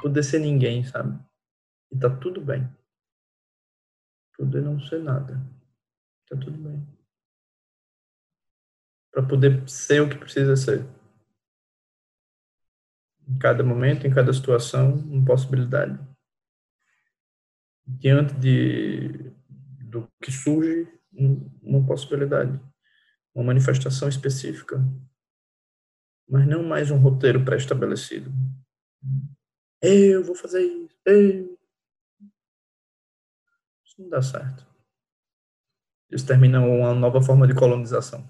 poder ser ninguém, sabe? E tá tudo bem. Poder não ser nada. Tá tudo bem. Para poder ser o que precisa ser. Em cada momento, em cada situação, uma possibilidade. Diante de do que surge, uma possibilidade, uma manifestação específica, mas não mais um roteiro pré-estabelecido. Eu vou fazer isso. Eu. Isso não dá certo. Isso termina uma nova forma de colonização.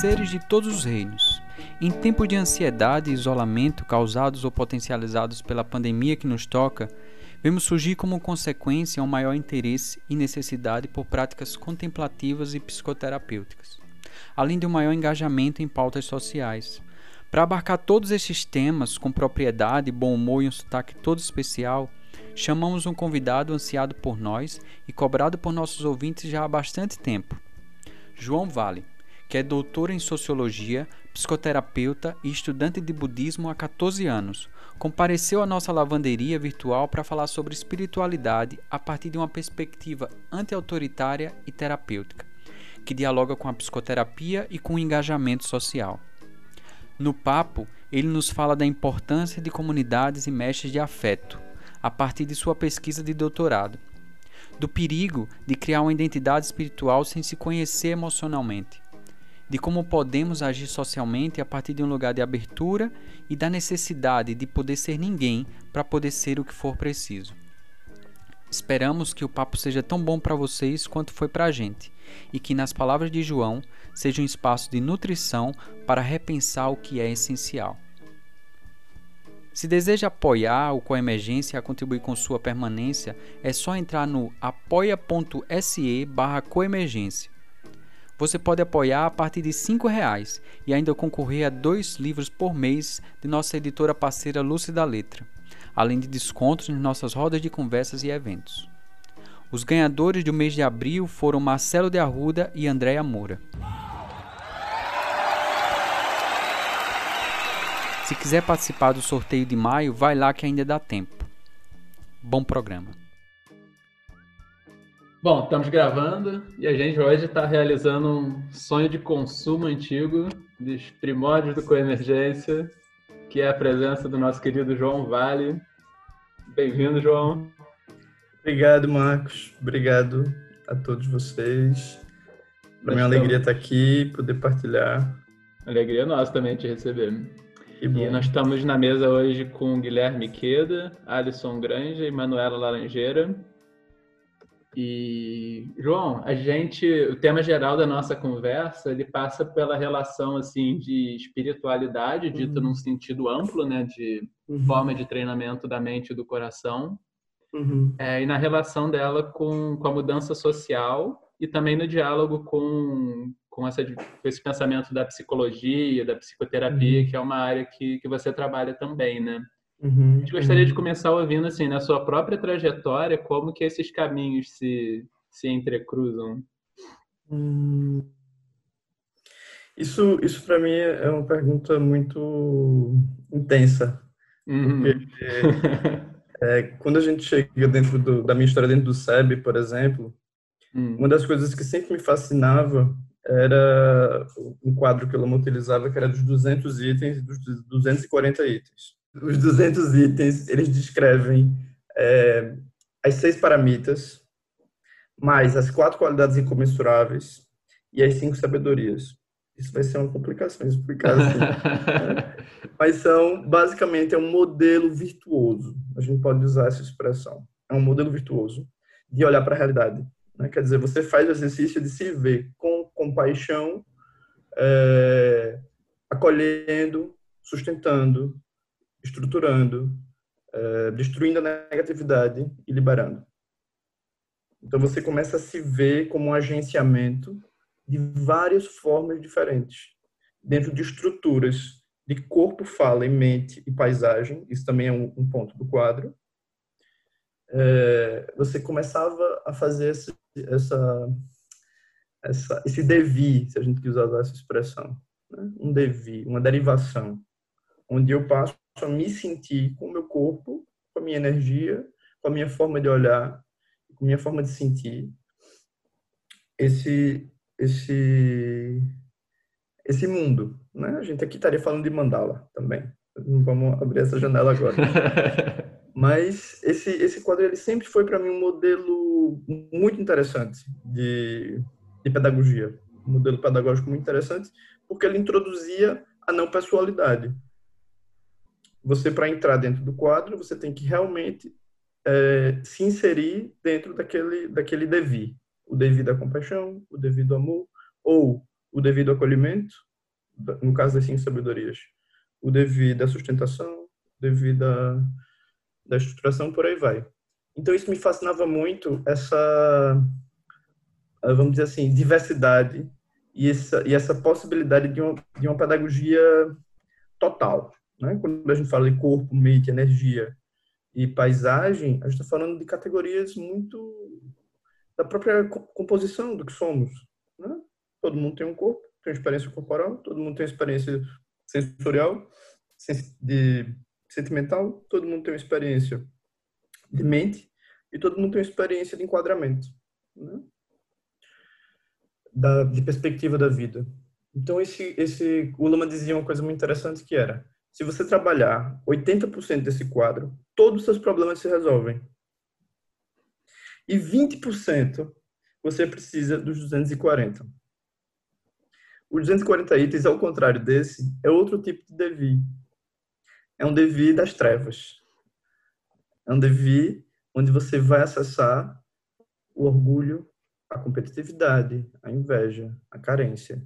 Seres de todos os reinos. Em tempo de ansiedade e isolamento causados ou potencializados pela pandemia que nos toca, vemos surgir como consequência um maior interesse e necessidade por práticas contemplativas e psicoterapêuticas, além de um maior engajamento em pautas sociais. Para abarcar todos estes temas com propriedade, bom humor e um sotaque todo especial, chamamos um convidado ansiado por nós e cobrado por nossos ouvintes já há bastante tempo, João Vale, que é doutor em sociologia, psicoterapeuta e estudante de budismo há 14 anos, compareceu à nossa lavanderia virtual para falar sobre espiritualidade a partir de uma perspectiva anti-autoritária e terapêutica, que dialoga com a psicoterapia e com o engajamento social. No papo, ele nos fala da importância de comunidades e mestres de afeto, a partir de sua pesquisa de doutorado, do perigo de criar uma identidade espiritual sem se conhecer emocionalmente de como podemos agir socialmente a partir de um lugar de abertura e da necessidade de poder ser ninguém para poder ser o que for preciso. Esperamos que o papo seja tão bom para vocês quanto foi para a gente e que, nas palavras de João, seja um espaço de nutrição para repensar o que é essencial. Se deseja apoiar o Coemergência a contribuir com sua permanência, é só entrar no apoia.se barra coemergência você pode apoiar a partir de R$ reais e ainda concorrer a dois livros por mês de nossa editora parceira Lúcida Letra, além de descontos em nossas rodas de conversas e eventos. Os ganhadores do mês de abril foram Marcelo de Arruda e Andréa Moura. Se quiser participar do sorteio de maio, vai lá que ainda dá tempo. Bom programa. Bom, estamos gravando e a gente hoje está realizando um sonho de consumo antigo dos primórdios do Coemergência, que é a presença do nosso querido João Vale. Bem-vindo, João. Obrigado, Marcos. Obrigado a todos vocês. Para minha alegria estar aqui, poder partilhar. Alegria nossa também te receber. E nós estamos na mesa hoje com Guilherme Queda, Alisson Granja e Manuela Laranjeira. E João, a gente, o tema geral da nossa conversa, ele passa pela relação assim de espiritualidade, dita uhum. num sentido amplo, né, de uhum. forma de treinamento da mente e do coração, uhum. é, e na relação dela com, com a mudança social e também no diálogo com com, essa, com esse pensamento da psicologia, da psicoterapia, uhum. que é uma área que, que você trabalha também, né? Uhum, a gente gostaria uhum. de começar ouvindo, assim, na sua própria trajetória, como que esses caminhos se, se entrecruzam. Hum. Isso, isso para mim é uma pergunta muito intensa. Uhum. Porque, é, quando a gente chega dentro do, da minha história dentro do SEB, por exemplo, hum. uma das coisas que sempre me fascinava era um quadro que Lama utilizava, que era dos 200 itens e dos 240 itens os 200 itens, eles descrevem é, as seis paramitas, mais as quatro qualidades incomensuráveis e as cinco sabedorias. Isso vai ser uma complicação explicar assim. né? Mas são, basicamente, é um modelo virtuoso. A gente pode usar essa expressão. É um modelo virtuoso de olhar para a realidade. Né? Quer dizer, você faz o exercício de se ver com compaixão, é, acolhendo, sustentando, estruturando, uh, destruindo a negatividade e liberando. Então você começa a se ver como um agenciamento de várias formas diferentes, dentro de estruturas de corpo, fala e mente e paisagem, isso também é um, um ponto do quadro. É, você começava a fazer esse, essa essa, esse devir, se a gente quiser usar essa expressão, né? um devir, uma derivação, onde eu passo a me sentir com o meu corpo, com a minha energia, com a minha forma de olhar, com a minha forma de sentir, esse esse esse mundo, né? A gente aqui estaria falando de mandala também. Não vamos abrir essa janela agora. Mas esse esse quadro ele sempre foi para mim um modelo muito interessante de, de pedagogia, um modelo pedagógico muito interessante, porque ele introduzia a não pessoalidade. Você para entrar dentro do quadro, você tem que realmente é, se inserir dentro daquele daquele devir, o devido à compaixão, o devido amor, ou o devido acolhimento, no caso das cinco sabedorias, o devido à sustentação, devido à da estruturação, por aí vai. Então isso me fascinava muito essa, vamos dizer assim, diversidade e essa, e essa possibilidade de uma, de uma pedagogia total. Né? Quando a gente fala de corpo, mente, energia e paisagem, a gente está falando de categorias muito da própria composição do que somos. Né? Todo mundo tem um corpo, tem uma experiência corporal, todo mundo tem uma experiência sensorial, de sentimental, todo mundo tem uma experiência de mente e todo mundo tem uma experiência de enquadramento, né? da, de perspectiva da vida. Então esse esse o Lama dizia uma coisa muito interessante que era: se você trabalhar 80% desse quadro, todos os seus problemas se resolvem. E 20% você precisa dos 240. Os 240 itens, ao contrário desse, é outro tipo de devir. É um devir das trevas. É um devir onde você vai acessar o orgulho, a competitividade, a inveja, a carência,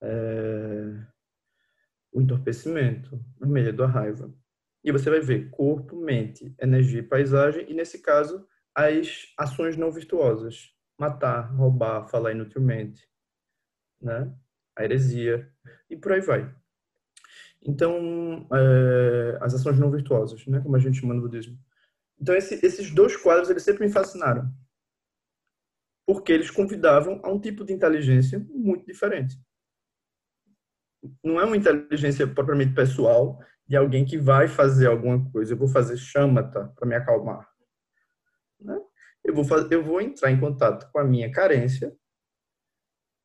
é... o entorpecimento, o medo, a raiva. E você vai ver corpo, mente, energia e paisagem, e nesse caso, as ações não virtuosas. Matar, roubar, falar inutilmente, né? a heresia, e por aí vai. Então, é, as ações não virtuosas, né? como a gente chama no budismo. Então, esse, esses dois quadros, eles sempre me fascinaram. Porque eles convidavam a um tipo de inteligência muito diferente. Não é uma inteligência propriamente pessoal de alguém que vai fazer alguma coisa. Eu vou fazer chamata para me acalmar. Né? Eu, vou fazer, eu vou entrar em contato com a minha carência,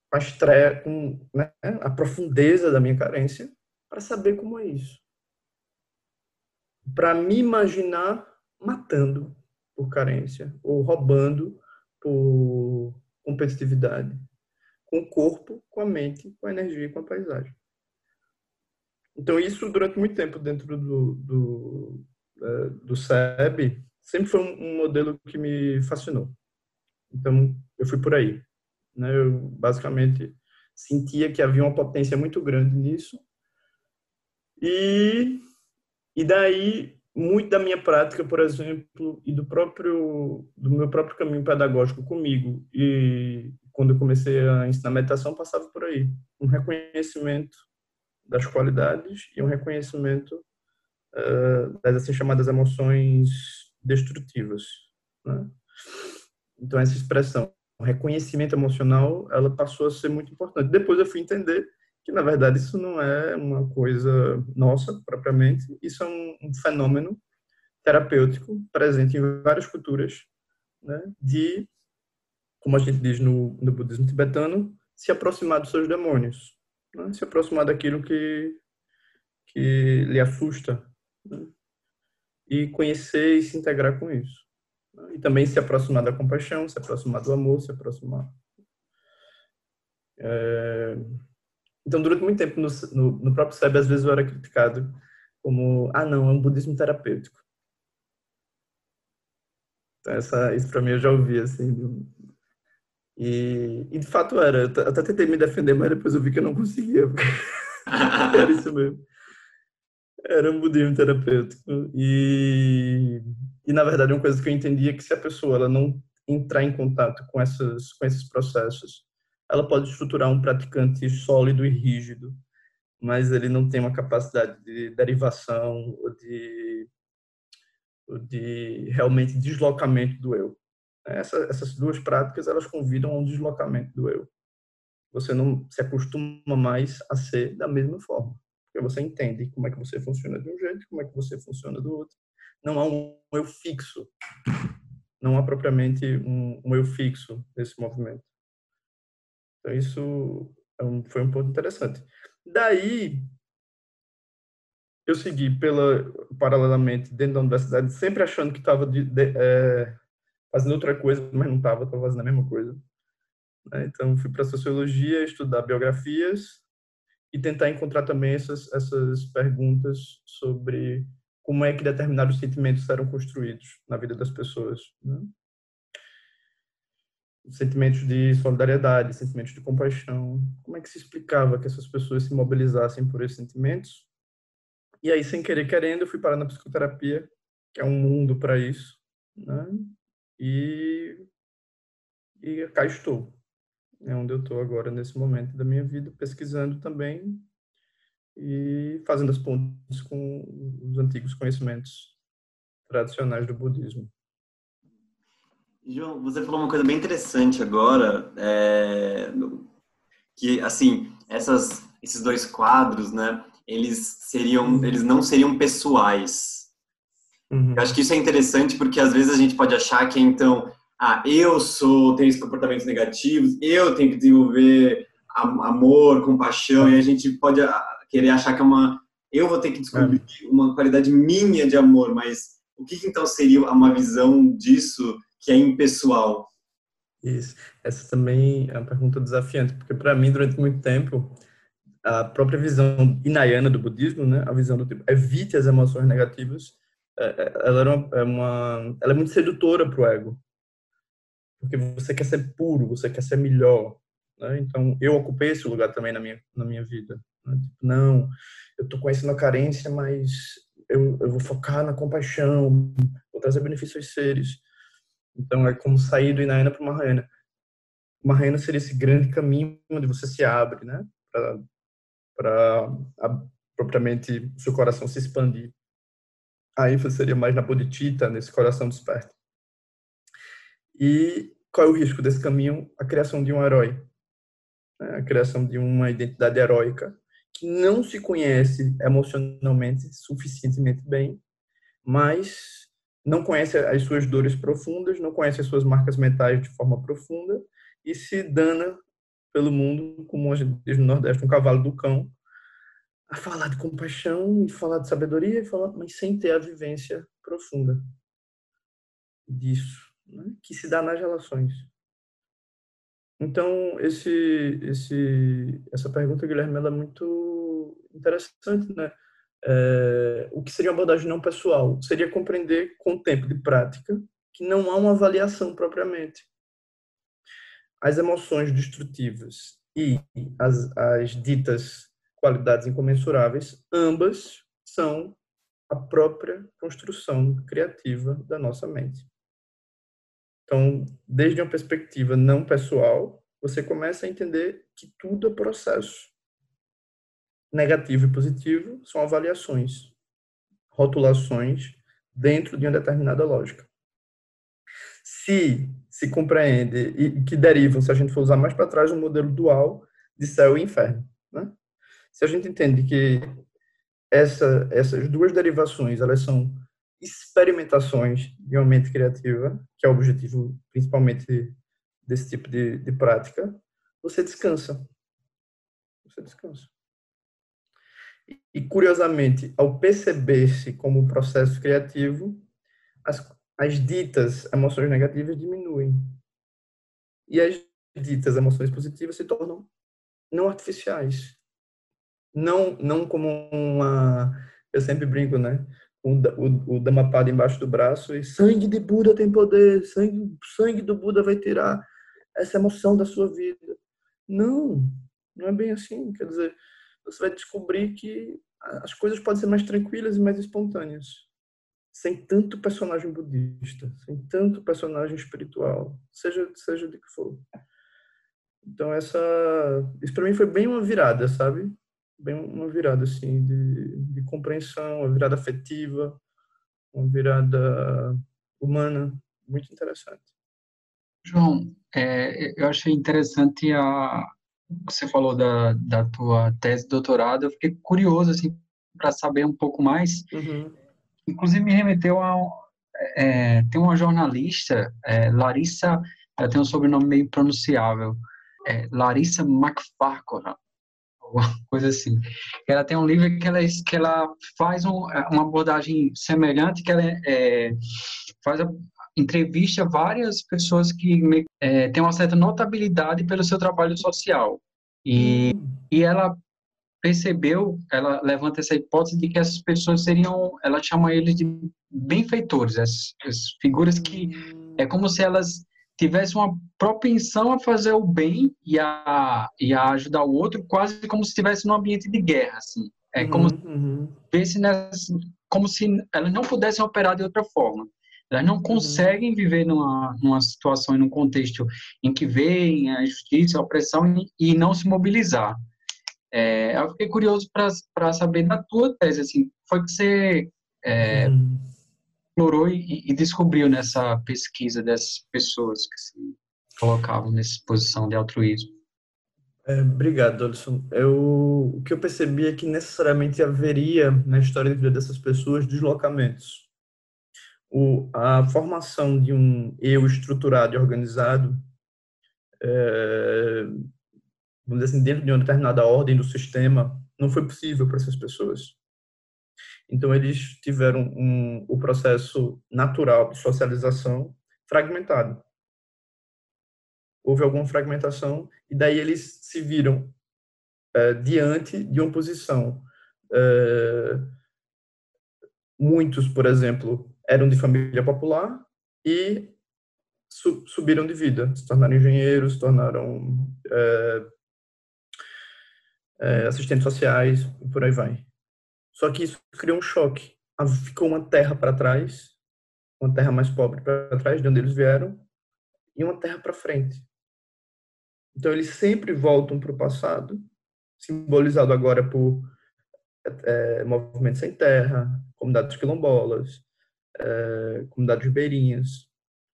com a, estreia, com né, a profundeza da minha carência, para saber como é isso. Para me imaginar matando por carência ou roubando por competitividade, com o corpo, com a mente, com a energia com a paisagem. Então isso durante muito tempo dentro do do, é, do SEB sempre foi um modelo que me fascinou. Então eu fui por aí, né? Eu basicamente sentia que havia uma potência muito grande nisso e e daí muito da minha prática, por exemplo, e do próprio do meu próprio caminho pedagógico comigo e quando eu comecei a ensinar meditação passava por aí, um reconhecimento das qualidades e um reconhecimento uh, das assim chamadas emoções destrutivas, né? Então essa expressão, reconhecimento emocional, ela passou a ser muito importante. Depois eu fui entender que na verdade isso não é uma coisa nossa propriamente, isso é um, um fenômeno terapêutico presente em várias culturas, né, de, como a gente diz no, no budismo tibetano, se aproximar dos seus demônios, né, se aproximar daquilo que, que lhe assusta, né, e conhecer e se integrar com isso. E também se aproximar da compaixão, se aproximar do amor, se aproximar. É, então, durante muito tempo no, no, no próprio SEB, às vezes eu era criticado como, ah, não, é um budismo terapêutico. Então, essa, isso para mim eu já ouvi, assim. E, e de fato era. Eu até tentei me defender, mas depois eu vi que eu não conseguia. era isso mesmo. Era um budismo terapêutico. E, e, na verdade, uma coisa que eu entendia é que se a pessoa ela não entrar em contato com, essas, com esses processos ela pode estruturar um praticante sólido e rígido, mas ele não tem uma capacidade de derivação ou de, ou de realmente deslocamento do eu. Essa, essas duas práticas elas convidam a um deslocamento do eu. você não se acostuma mais a ser da mesma forma. Porque você entende como é que você funciona de um jeito, como é que você funciona do outro. Não há um eu fixo. Não há propriamente um, eu fixo nesse movimento. Então, isso é um, foi um ponto interessante. Daí, eu segui pela, paralelamente dentro da universidade, sempre achando que estava é, fazendo outra coisa, mas não estava, estava fazendo a mesma coisa. Né? Então, fui para sociologia, estudar biografias e tentar encontrar também essas, essas perguntas sobre como é que determinados sentimentos eram construídos na vida das pessoas. Né? Sentimentos de solidariedade, sentimentos de compaixão. Como é que se explicava que essas pessoas se mobilizassem por esses sentimentos? E aí, sem querer querendo, eu fui parar na psicoterapia, que é um mundo para isso, né? E, e cá estou é onde eu estou agora nesse momento da minha vida, pesquisando também e fazendo as pontes com os antigos conhecimentos tradicionais do budismo. João, você falou uma coisa bem interessante agora, é, que assim essas, esses dois quadros, né? Eles seriam, eles não seriam pessoais. Uhum. Eu acho que isso é interessante porque às vezes a gente pode achar que então ah, eu sou, tenho esses comportamentos negativos, eu tenho que desenvolver amor, compaixão, e a gente pode ah, querer achar que é uma. Eu vou ter que descobrir é. uma qualidade minha de amor, mas o que então seria uma visão disso que é impessoal? Isso. Essa também é uma pergunta desafiante, porque para mim, durante muito tempo, a própria visão inayana do budismo, né, a visão do tipo, evite as emoções negativas, é, é, ela, era é uma, ela é muito sedutora para o ego porque você quer ser puro, você quer ser melhor. Né? Então, eu ocupei esse lugar também na minha, na minha vida. Né? Tipo, não, eu estou conhecendo a carência, mas eu, eu vou focar na compaixão, vou trazer benefícios aos seres. Então, é como sair do Inayana para uma Mahayana. Mahayana seria esse grande caminho onde você se abre, né? Para propriamente seu coração se expandir. A ênfase seria mais na bodhicitta, nesse coração desperto. E qual é o risco desse caminho? A criação de um herói, né? a criação de uma identidade heróica que não se conhece emocionalmente suficientemente bem, mas não conhece as suas dores profundas, não conhece as suas marcas mentais de forma profunda e se dana pelo mundo, como a gente diz no Nordeste, um cavalo do cão, a falar de compaixão, e falar de sabedoria, falar, mas sem ter a vivência profunda disso né, que se dá nas relações. Então, esse, esse, essa pergunta, Guilherme, ela é muito interessante, né? É, o que seria uma abordagem não pessoal? Seria compreender com o tempo de prática que não há uma avaliação propriamente. As emoções destrutivas e as, as ditas qualidades incomensuráveis, ambas são a própria construção criativa da nossa mente. Então, desde uma perspectiva não pessoal, você começa a entender que tudo é processo. Negativo e positivo são avaliações, rotulações dentro de uma determinada lógica. Se se compreende e que derivam, se a gente for usar mais para trás, um modelo dual de céu e inferno. Né? Se a gente entende que essa, essas duas derivações elas são experimentações de uma mente criativa, que é o objetivo principalmente desse tipo de, de prática, você descansa. Você descansa. E, e curiosamente, ao perceber-se como um processo criativo, as, as ditas emoções negativas diminuem. E as ditas emoções positivas se tornam não artificiais. Não, não como uma. Eu sempre brinco, né? O, o, o Dhammapada embaixo do braço e sangue de Buda tem poder, sangue, sangue do Buda vai tirar essa emoção da sua vida. Não, não é bem assim. Quer dizer, você vai descobrir que as coisas podem ser mais tranquilas e mais espontâneas. Sem tanto personagem budista, sem tanto personagem espiritual, seja, seja de que for. Então, essa. Isso para mim foi bem uma virada, sabe? Bem uma virada assim de, de compreensão, uma virada afetiva, uma virada humana muito interessante. João, é, eu achei interessante a, você falou da, da tua tese de doutorado, eu fiquei curioso, assim, para saber um pouco mais. Uhum. Inclusive, me remeteu a... É, tem uma jornalista, é, Larissa, ela tem um sobrenome meio pronunciável, é, Larissa McFarquhar, alguma coisa assim. Ela tem um livro que ela, que ela faz um, uma abordagem semelhante, que ela é, faz a, entrevista várias pessoas que é, têm uma certa notabilidade pelo seu trabalho social. E, hum. e ela percebeu, ela levanta essa hipótese de que essas pessoas seriam, ela chama eles de benfeitores, as, as figuras que é como se elas tivessem uma propensão a fazer o bem e a, e a ajudar o outro, quase como se estivesse num ambiente de guerra, assim. É como uhum. se, nessa, como se elas não pudessem operar de outra forma. Elas não uhum. conseguem viver numa, numa situação e num contexto em que veem a injustiça, a opressão e, e não se mobilizar. É, eu fiquei curioso para saber da tua tese, assim, foi que você é, uhum. Explorou e, e, descobriu nessa pesquisa dessas pessoas que se colocavam nessa posição de altruísmo? É, obrigado, Alisson. Eu, o que eu percebi é que necessariamente haveria na história de vida dessas pessoas deslocamentos o, a formação de um eu estruturado e organizado, é, vamos dizer assim, dentro de uma determinada ordem do sistema, não foi possível para essas pessoas. Então, eles tiveram um, o processo natural de socialização fragmentado. Houve alguma fragmentação, e daí eles se viram é, diante de uma posição. É, muitos, por exemplo, eram de família popular e su subiram de vida, se tornaram engenheiros, se tornaram é, assistentes sociais e por aí vai. Só que isso criou um choque. Ficou uma terra para trás, uma terra mais pobre para trás, de onde eles vieram, e uma terra para frente. Então eles sempre voltam para o passado, simbolizado agora por é, movimentos sem terra, comunidades quilombolas, é, comunidades ribeirinhas,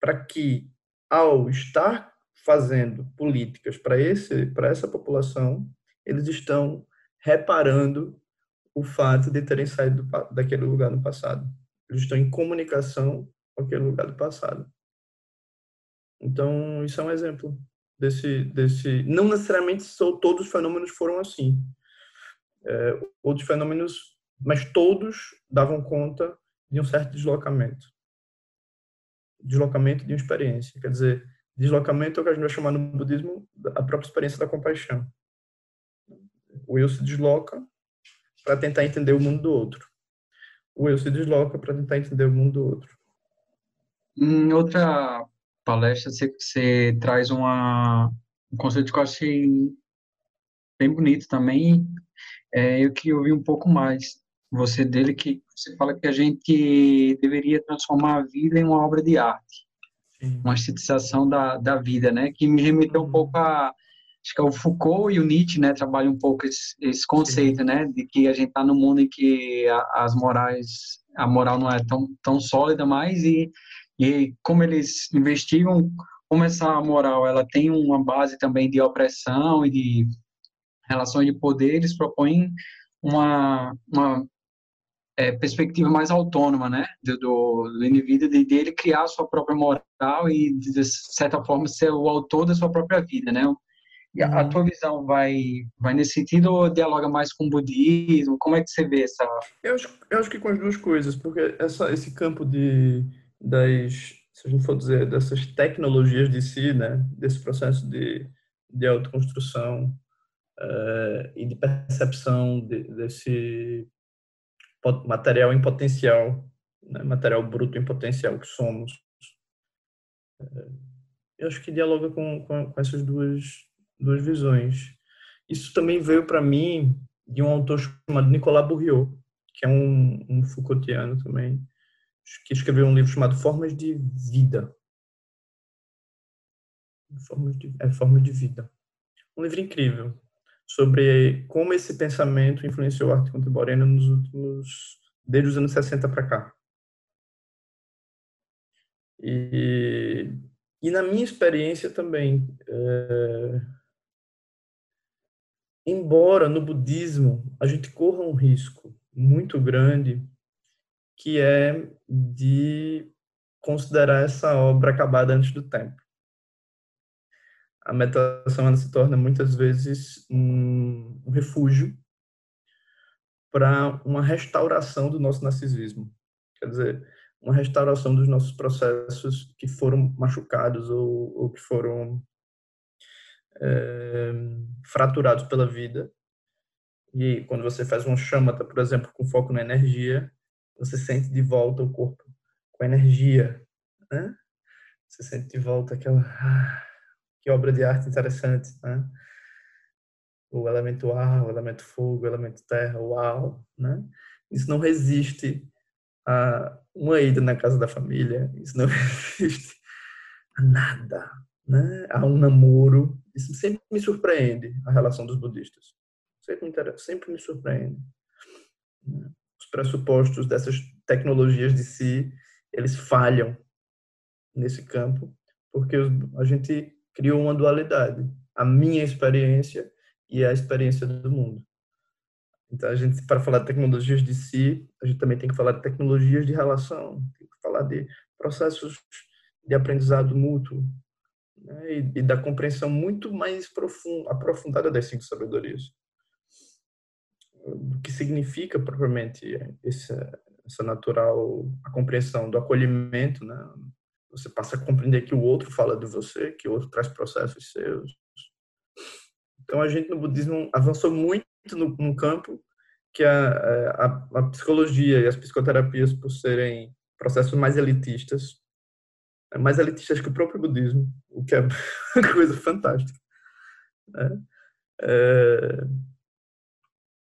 para que, ao estar fazendo políticas para esse para essa população, eles estão reparando o fato de terem saído do, daquele lugar no passado. Eles estão em comunicação com aquele lugar do passado. Então, isso é um exemplo desse desse não necessariamente são todos os fenômenos foram assim. É, outros fenômenos, mas todos davam conta de um certo deslocamento. Deslocamento de uma experiência. Quer dizer, deslocamento é o que a gente vai chamar no budismo a própria experiência da compaixão. O eu se desloca para tentar entender o mundo do outro. O eu se desloca para tentar entender o mundo do outro. Em outra palestra, você, você traz uma, um conceito que eu achei bem bonito também. É, eu queria ouvir um pouco mais você dele que você fala que a gente deveria transformar a vida em uma obra de arte, Sim. uma estetização da, da vida, né? Que me remeteu um pouco a acho que é o Foucault e o Nietzsche, né, trabalham um pouco esse, esse conceito, Sim. né, de que a gente está no mundo em que a, as morais, a moral não é tão tão sólida mais e e como eles investigam como essa moral ela tem uma base também de opressão e de relações de poder, eles propõem uma, uma é, perspectiva mais autônoma, né, do, do indivíduo, de dele criar a sua própria moral e, de certa forma, ser o autor da sua própria vida, né? E a, a uhum. tua visão vai, vai nesse sentido ou dialoga mais com o budismo? Como é que você vê essa... Eu acho, eu acho que com as duas coisas, porque essa, esse campo de, das, se a gente for dizer, dessas tecnologias de si, né, desse processo de, de autoconstrução uh, e de percepção de, desse material em potencial, né? material bruto em potencial que somos. É, eu acho que dialoga com, com, com essas duas, duas visões. Isso também veio para mim de um autor chamado Nicolas Bourriot, que é um, um Foucaultiano também, que escreveu um livro chamado Formas de Vida. Formas de, é, Formas de Vida. Um livro incrível sobre como esse pensamento influenciou a arte contemporânea nos últimos desde os anos 60 para cá. E, e na minha experiência também, é, embora no budismo a gente corra um risco muito grande, que é de considerar essa obra acabada antes do tempo. A meditação se torna muitas vezes um, refúgio para uma restauração do nosso narcisismo. Quer dizer, uma restauração dos nossos processos que foram machucados ou, ou que foram fraturados pela vida. E quando você faz um chamata, por exemplo, com foco na energia, você sente de volta o corpo com energia, né? Você sente de volta aquela ah, que obra de arte interessante, né? O elemento ar, o elemento fogo, o elemento terra, uau, né? Isso não resiste a uma ida na casa da família, isso não resiste a nada, né? A um namoro, isso sempre me surpreende a relação dos budistas, sempre me, sempre me surpreende. Né? Os pressupostos dessas tecnologias de si, eles falham nesse campo, porque a gente criou uma dualidade, a minha experiência e a experiência do mundo. Então, a gente, para falar de tecnologias de si, a gente também tem que falar de tecnologias de relação, tem que falar de processos de aprendizado mútuo né? e, e, da compreensão muito mais profunda, aprofundada das cinco sabedorias. O que significa propriamente essa, essa natural a compreensão do acolhimento, né? Você passa a compreender que o outro fala de você, que o outro traz processos seus. Então a gente no budismo avançou muito no, no campo que a, a, a, psicologia e as psicoterapias, por serem processos mais elitistas, é mais elitistas que o próprio budismo, o que é uma coisa fantástica. Né? É,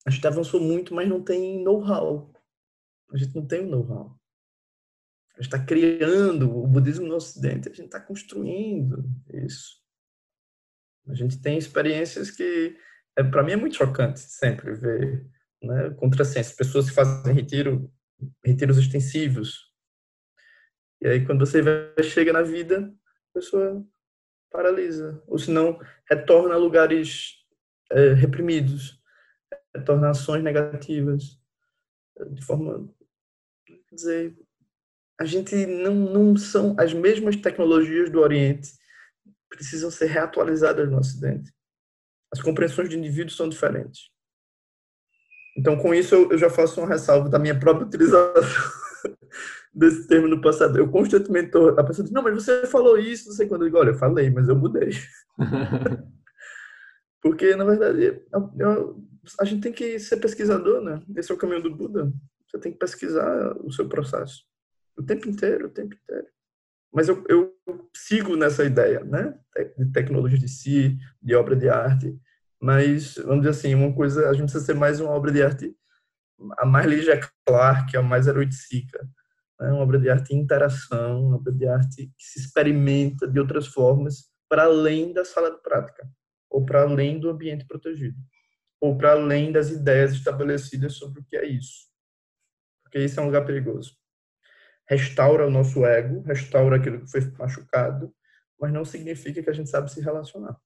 a gente avançou muito, mas não tem know-how. A gente não tem know-how. A gente está criando o budismo no Ocidente, a gente está construindo isso. A gente tem experiências que, é, para mim, é muito chocante sempre ver né, contrassenso, pessoas que fazem retiro, retiros extensivos. E aí, quando você chega na vida, a pessoa paralisa, ou se não, retorna a lugares é, reprimidos, retorna ações negativas, de forma, quer dizer, a gente não, não são as mesmas tecnologias do Oriente precisam ser reatualizadas no Ocidente. As compreensões de indivíduos são diferentes. Então, com isso, eu, já faço uma ressalva da minha própria utilização desse termo no passado. Eu constantemente estou. A pessoa diz: Não, mas você falou isso, não sei quando. Eu digo: Olha, eu falei, mas eu mudei. Porque, na verdade, eu, a gente tem que ser pesquisador, né? Esse é o caminho do Buda. Você tem que pesquisar o seu processo. O tempo inteiro, o tempo inteiro. Mas eu, eu sigo nessa ideia, né? De tecnologia de si, de obra de arte. Mas, vamos dizer assim, uma coisa, a gente precisa ser mais uma obra de arte, a mais Ligia Clark, a mais Eroitzica. Né? Uma obra de arte em interação, uma obra de arte que se experimenta de outras formas para além da sala de prática, ou para além do ambiente protegido, ou para além das ideias estabelecidas sobre o que é isso. Porque isso é um lugar perigoso restaura o nosso ego, restaura aquilo que foi machucado, mas não significa que a gente sabe se relacionar.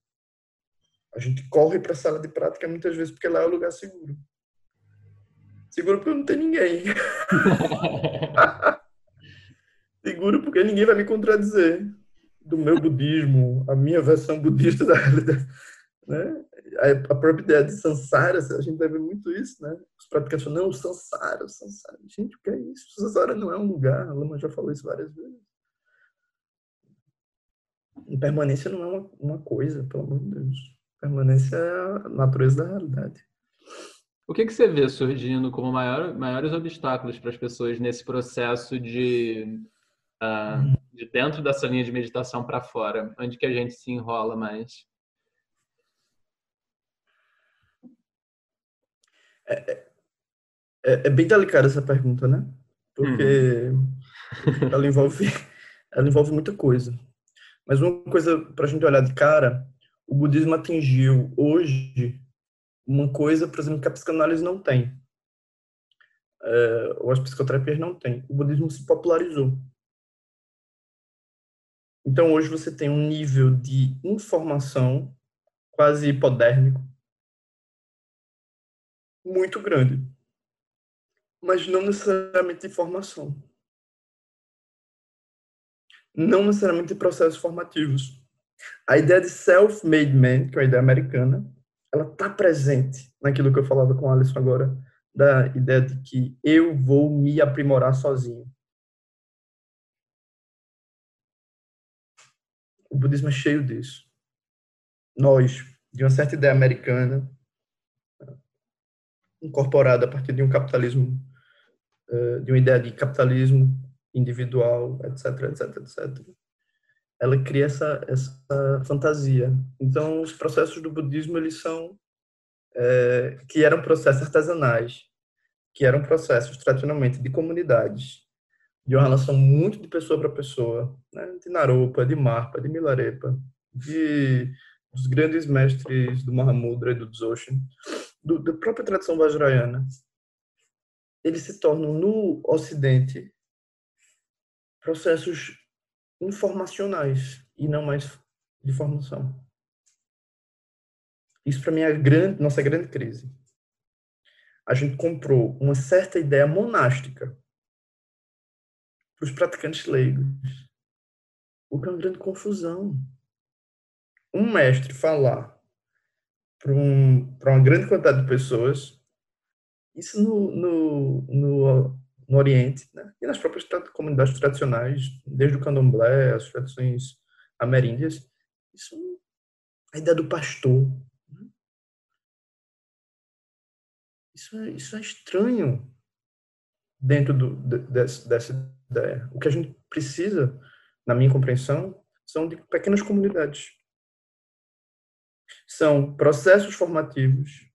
A gente corre para a sala de prática muitas vezes porque lá é o lugar seguro. Seguro porque não tem ninguém. seguro porque ninguém vai me contradizer do meu budismo, a minha versão budista da realidade. Né? A própria ideia de samsara, a gente deve muito isso, né? Os praticantes falam, não, o samsara, o samsara. Gente, o que é isso? O samsara não é um lugar, a Lama já falou isso várias vezes. Impermanência não é uma, uma coisa, pelo amor de Deus. Permanência é a natureza da realidade. O que, que você vê surgindo como maior, maiores obstáculos para as pessoas nesse processo de, uh, de dentro dessa linha de meditação para fora? Onde que a gente se enrola mais? É, é, é, é bem delicada essa pergunta, né? Porque uhum. ela, envolve, ela envolve muita coisa. Mas uma coisa para a gente olhar de cara, o budismo atingiu hoje uma coisa, por exemplo, que a psicanálise não tem. É, ou as psicoterapias não têm. O budismo se popularizou. Então, hoje você tem um nível de informação quase hipodérmico muito grande, mas não necessariamente de formação. Não necessariamente processos formativos. A ideia de self-made man, que é uma ideia americana, ela está presente naquilo que eu falava com a Alisson agora, da ideia de que eu vou me aprimorar sozinho. O budismo é cheio disso. Nós, de uma certa ideia americana, incorporada a partir de um capitalismo, eh, de uma ideia de capitalismo individual, etc, etc, etc. Ela cria essa, essa fantasia. Então, os processos do budismo, eles são, é, que eram processos artesanais, que eram processos, tradicionalmente, de comunidades, de uma relação muito de pessoa para pessoa, né? de Naropa, de Marpa, de Milarepa, de dos grandes mestres do Mahamudra e do Dzogchen, do, da própria tradição vajrayana, eles se tornam no Ocidente processos informacionais e não mais de formação. Isso para mim é a grande, nossa grande crise. A gente comprou uma certa ideia monástica para os praticantes leigos, o que é uma grande confusão. Um mestre falar para um, uma grande quantidade de pessoas, isso no, no, no, no Oriente, né? e nas próprias comunidades tradicionais, desde o candomblé, as tradições ameríndias, isso a ideia do pastor. Né? Isso, é, isso é estranho dentro do, dessa, dessa ideia. O que a gente precisa, na minha compreensão, são de pequenas comunidades são processos formativos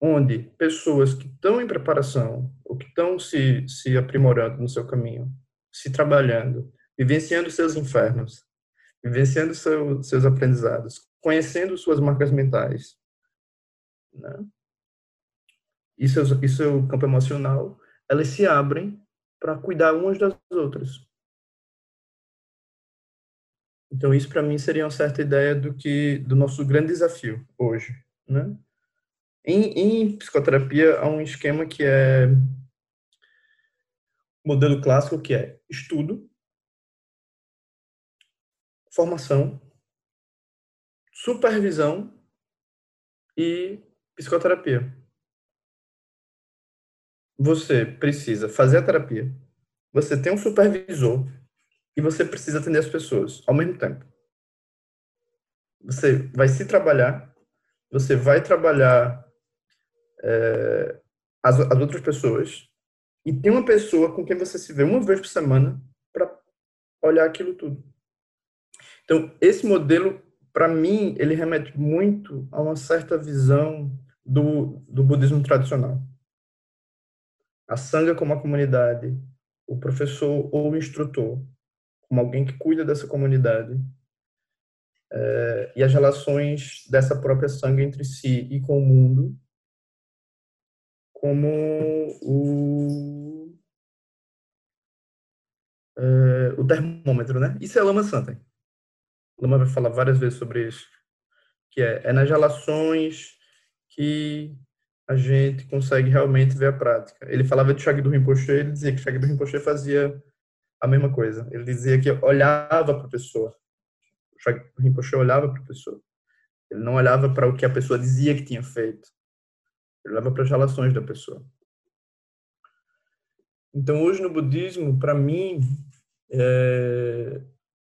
onde pessoas que estão em preparação, ou que estão se, se aprimorando no seu caminho, se trabalhando, vivenciando seus infernos, vivenciando seu, seus aprendizados, conhecendo suas marcas mentais, né? e, seu, e seu campo emocional, elas se abrem para cuidar umas das outras. Então isso para mim seria uma certa ideia do que do nosso grande desafio hoje, né? Em, em psicoterapia há um esquema que é modelo clássico que é estudo, formação, supervisão e psicoterapia. Você precisa fazer a terapia, você tem um supervisor e você precisa atender as pessoas ao mesmo tempo. Você vai se trabalhar, você vai trabalhar é, as, as outras pessoas e tem uma pessoa com quem você se vê uma vez por semana para olhar aquilo tudo. Então, esse modelo, para mim, ele remete muito a uma certa visão do, do budismo tradicional. A sanga como a comunidade, o professor ou o instrutor, como alguém que cuida dessa comunidade é, e as relações dessa própria sangue entre si e com o mundo como o é, o termômetro, né? Isso é Lama Santa. Lama vai falar várias vezes sobre isso, que é, é nas relações que a gente consegue realmente ver a prática. Ele falava de Shagdu Rinpoche, ele dizia que Shagdu Rinpoche fazia a mesma coisa. Ele dizia que olhava para a pessoa. O Rinpoche olhava para a pessoa. Ele não olhava para o que a pessoa dizia que tinha feito. Ele olhava para as relações da pessoa. Então, hoje no budismo, para mim, é...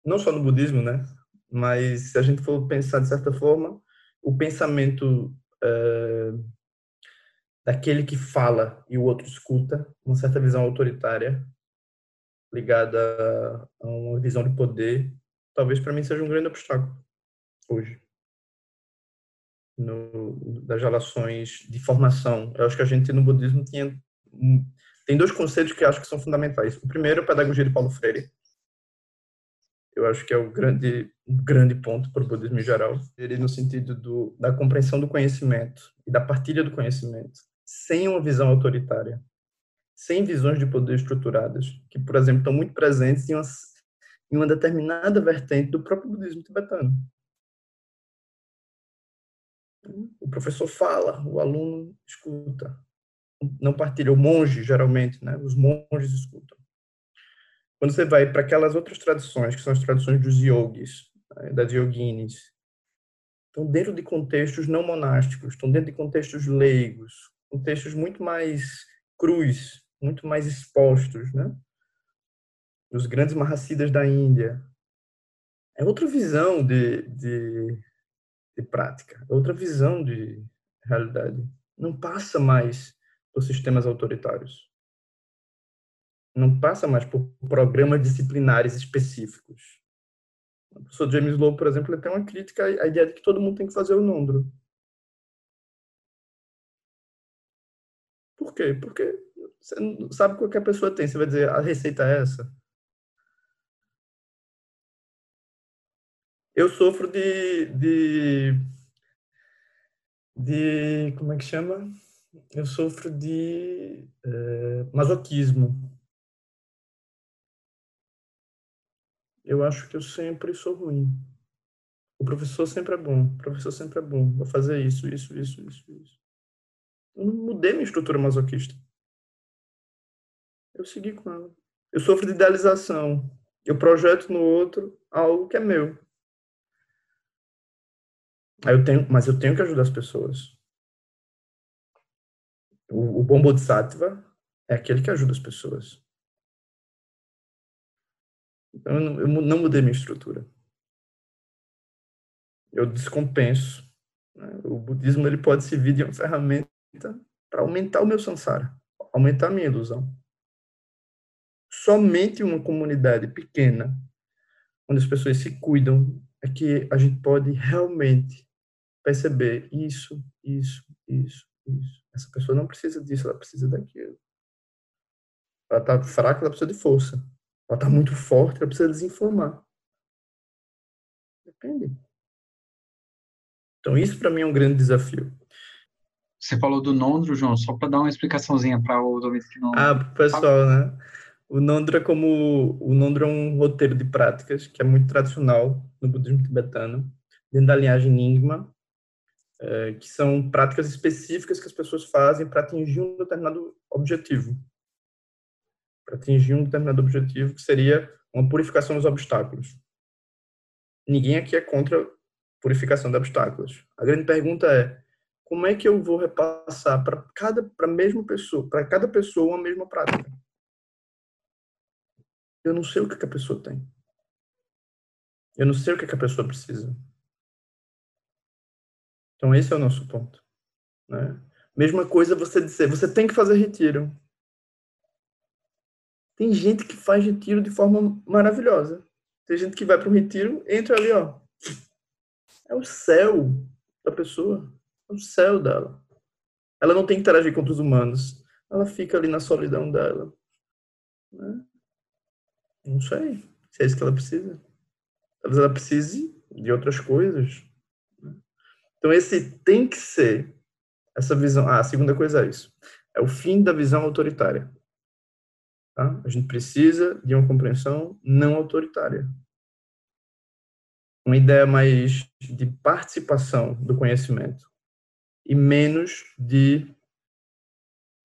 não só no budismo, né? Mas se a gente for pensar de certa forma, o pensamento é... daquele que fala e o outro escuta, uma certa visão autoritária, ligada a uma visão de poder, talvez para mim seja um grande obstáculo hoje. No, das relações de formação. Eu acho que a gente no budismo tinha tem dois conceitos que eu acho que são fundamentais. O primeiro é a pedagogia de Paulo Freire. Eu acho que é o grande um grande ponto para o budismo em geral. Ele no sentido do, da compreensão do conhecimento e da partilha do conhecimento, sem uma visão autoritária sem visões de poder estruturadas, que, por exemplo, estão muito presentes em uma, em uma determinada vertente do próprio budismo tibetano. O professor fala, o aluno escuta. Não partilha. O monge, geralmente, né? Os monges escutam. Quando você vai para aquelas outras tradições, que são as tradições dos yogis, né? das yoginis, estão dentro de contextos não monásticos, estão dentro de contextos leigos, contextos muito mais crus, muito mais expostos, né? Os grandes Mahassiddhas da Índia. É outra visão de, de, de prática, é outra visão de realidade. Não passa mais por sistemas autoritários. Não passa mais por programas disciplinares específicos. O professor James Lowe, por exemplo, ele tem uma crítica à ideia de que todo mundo tem que fazer o Nondro. Por quê? Porque você não sabe qual que a pessoa tem. Você vai dizer, a receita é essa? Eu sofro de, de, de como é que chama? Eu sofro de é, masoquismo. Eu acho que eu sempre sou ruim. O professor sempre é bom. O professor sempre é bom. Vou fazer isso, isso, isso, isso, isso. Eu não mudei minha estrutura masoquista. Eu segui com ela. Eu sofro de idealização. Eu projeto no outro algo que é meu. Aí eu tenho, mas eu tenho que ajudar as pessoas. O, o bom bodhisattva é aquele que ajuda as pessoas. Então eu não, eu não mudei minha estrutura. Eu descompenso. Né? O budismo ele pode servir de uma ferramenta para aumentar o meu samsara, aumentar a minha ilusão. Somente uma comunidade pequena, onde as pessoas se cuidam, é que a gente pode realmente perceber isso, isso, isso, isso. Essa pessoa não precisa disso, ela precisa daquilo. Ela está fraca, ela precisa de força. Ela está muito forte, ela precisa desinformar. Depende. Então, isso para mim é um grande desafio. Você falou do Nondro, João, só para dar uma explicaçãozinha para os ouvintes que não. Ah, pro pessoal, né? O Nondro é como. O Nondro é um roteiro de práticas que é muito tradicional no budismo tibetano, dentro da linhagem Nyingma, é, que são práticas específicas que as pessoas fazem para atingir um determinado objetivo. Para atingir um determinado objetivo, que seria uma purificação dos obstáculos. Ninguém aqui é contra purificação de obstáculos. A grande pergunta é como é que eu vou repassar para cada para mesma pessoa, para cada pessoa a mesma prática? Eu não sei o que, que a pessoa tem. Eu não sei o que, que a pessoa precisa. Então esse é o nosso ponto, né? Mesma coisa você dizer, você tem que fazer retiro. Tem gente que faz retiro de forma maravilhosa. Tem gente que vai para um retiro, entra ali, ó. É o céu da pessoa o céu dela. Ela não tem que interagir com outros humanos. Ela fica ali na solidão dela. Né? Não sei se é isso que ela precisa. Talvez ela precise de outras coisas. Né? Então, esse tem que ser essa visão. Ah, a segunda coisa é isso. É o fim da visão autoritária. Tá? A gente precisa de uma compreensão não autoritária. Uma ideia mais de participação do conhecimento e menos de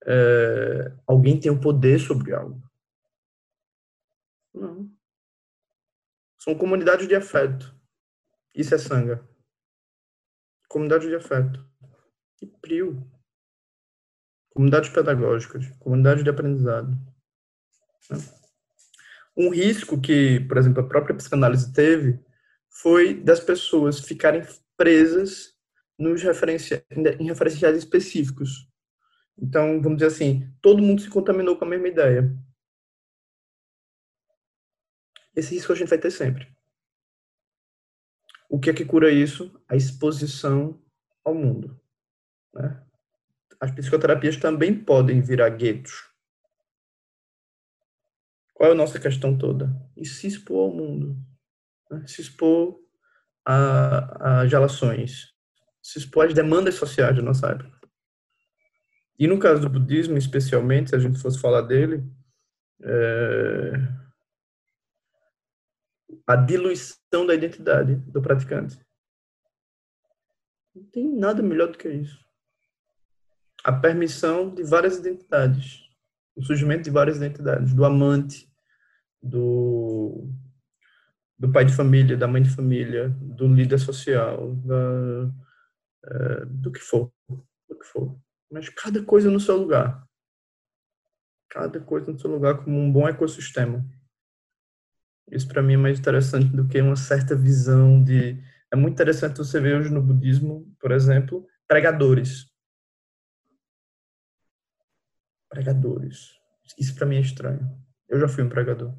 é, alguém tem o poder sobre algo. Não. São comunidades de afeto. Isso é sanga. Comunidade de afeto. E prio. Comunidades pedagógicas. Comunidade de aprendizado. Né? Um risco que, por exemplo, a própria psicanálise teve foi das pessoas ficarem presas nos referencia, em referenciais específicos. Então, vamos dizer assim, todo mundo se contaminou com a mesma ideia. Esse risco a gente vai ter sempre. O que é que cura isso? A exposição ao mundo. Né? As psicoterapias também podem virar guetos. Qual é a nossa questão toda? E se expor ao mundo. Né? Se expor a, relações, se expõe às demandas sociais da nossa época. E no caso do budismo, especialmente, se a gente fosse falar dele, é... a diluição da identidade do praticante. Não tem nada melhor do que isso. A permissão de várias identidades. O surgimento de várias identidades. Do amante, do, do pai de família, da mãe de família, do líder social, da, é, do que for. Do que for. Mas cada coisa no seu lugar. Cada coisa no seu lugar como um bom ecossistema. Isso para mim é mais interessante do que uma certa visão de. É muito interessante você ver hoje no budismo, por exemplo, pregadores. Pregadores. Isso para mim é estranho. Eu já fui um pregador.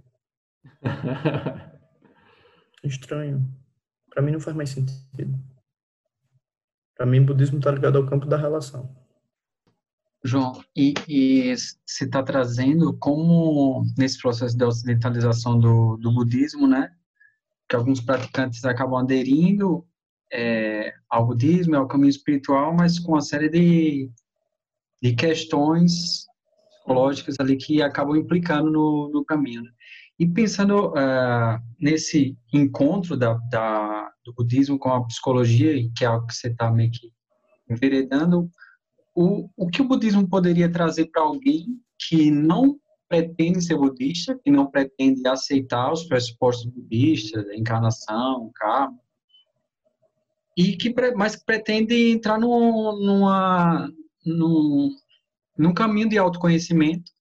estranho. Para mim não faz mais sentido. Para mim, budismo está ligado ao campo da relação. João, e, e se está trazendo como nesse processo de ocidentalização do, do budismo, né, que alguns praticantes acabam aderindo é, ao budismo, ao caminho espiritual, mas com uma série de, de questões psicológicas ali que acabam implicando no, no caminho. Né? E pensando uh, nesse encontro da, da, do budismo com a psicologia, que é algo que você está meio que enveredando, o, o que o budismo poderia trazer para alguém que não pretende ser budista, que não pretende aceitar os pressupostos budistas, encarnação, karma, e que mas pretende entrar no, numa, num, num caminho de autoconhecimento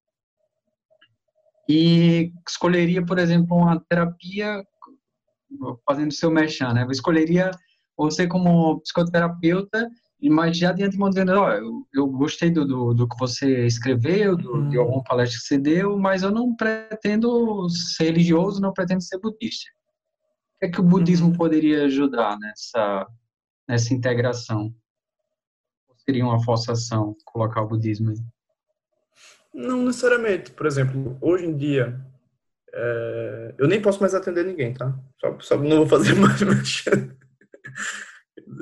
e escolheria, por exemplo, uma terapia fazendo seu mechan, né? Eu escolheria você como psicoterapeuta mas já de antemão dizendo, ó, eu, eu gostei do, do, do, que você escreveu, do, hum. de alguma palestra que você deu, mas eu não pretendo ser religioso, não pretendo ser budista. O que é que o budismo hum. poderia ajudar nessa, nessa integração? Seria uma forçação colocar o budismo aí? Não necessariamente. Por exemplo, hoje em dia, é... eu nem posso mais atender ninguém, tá? Só, só não vou fazer mais, mas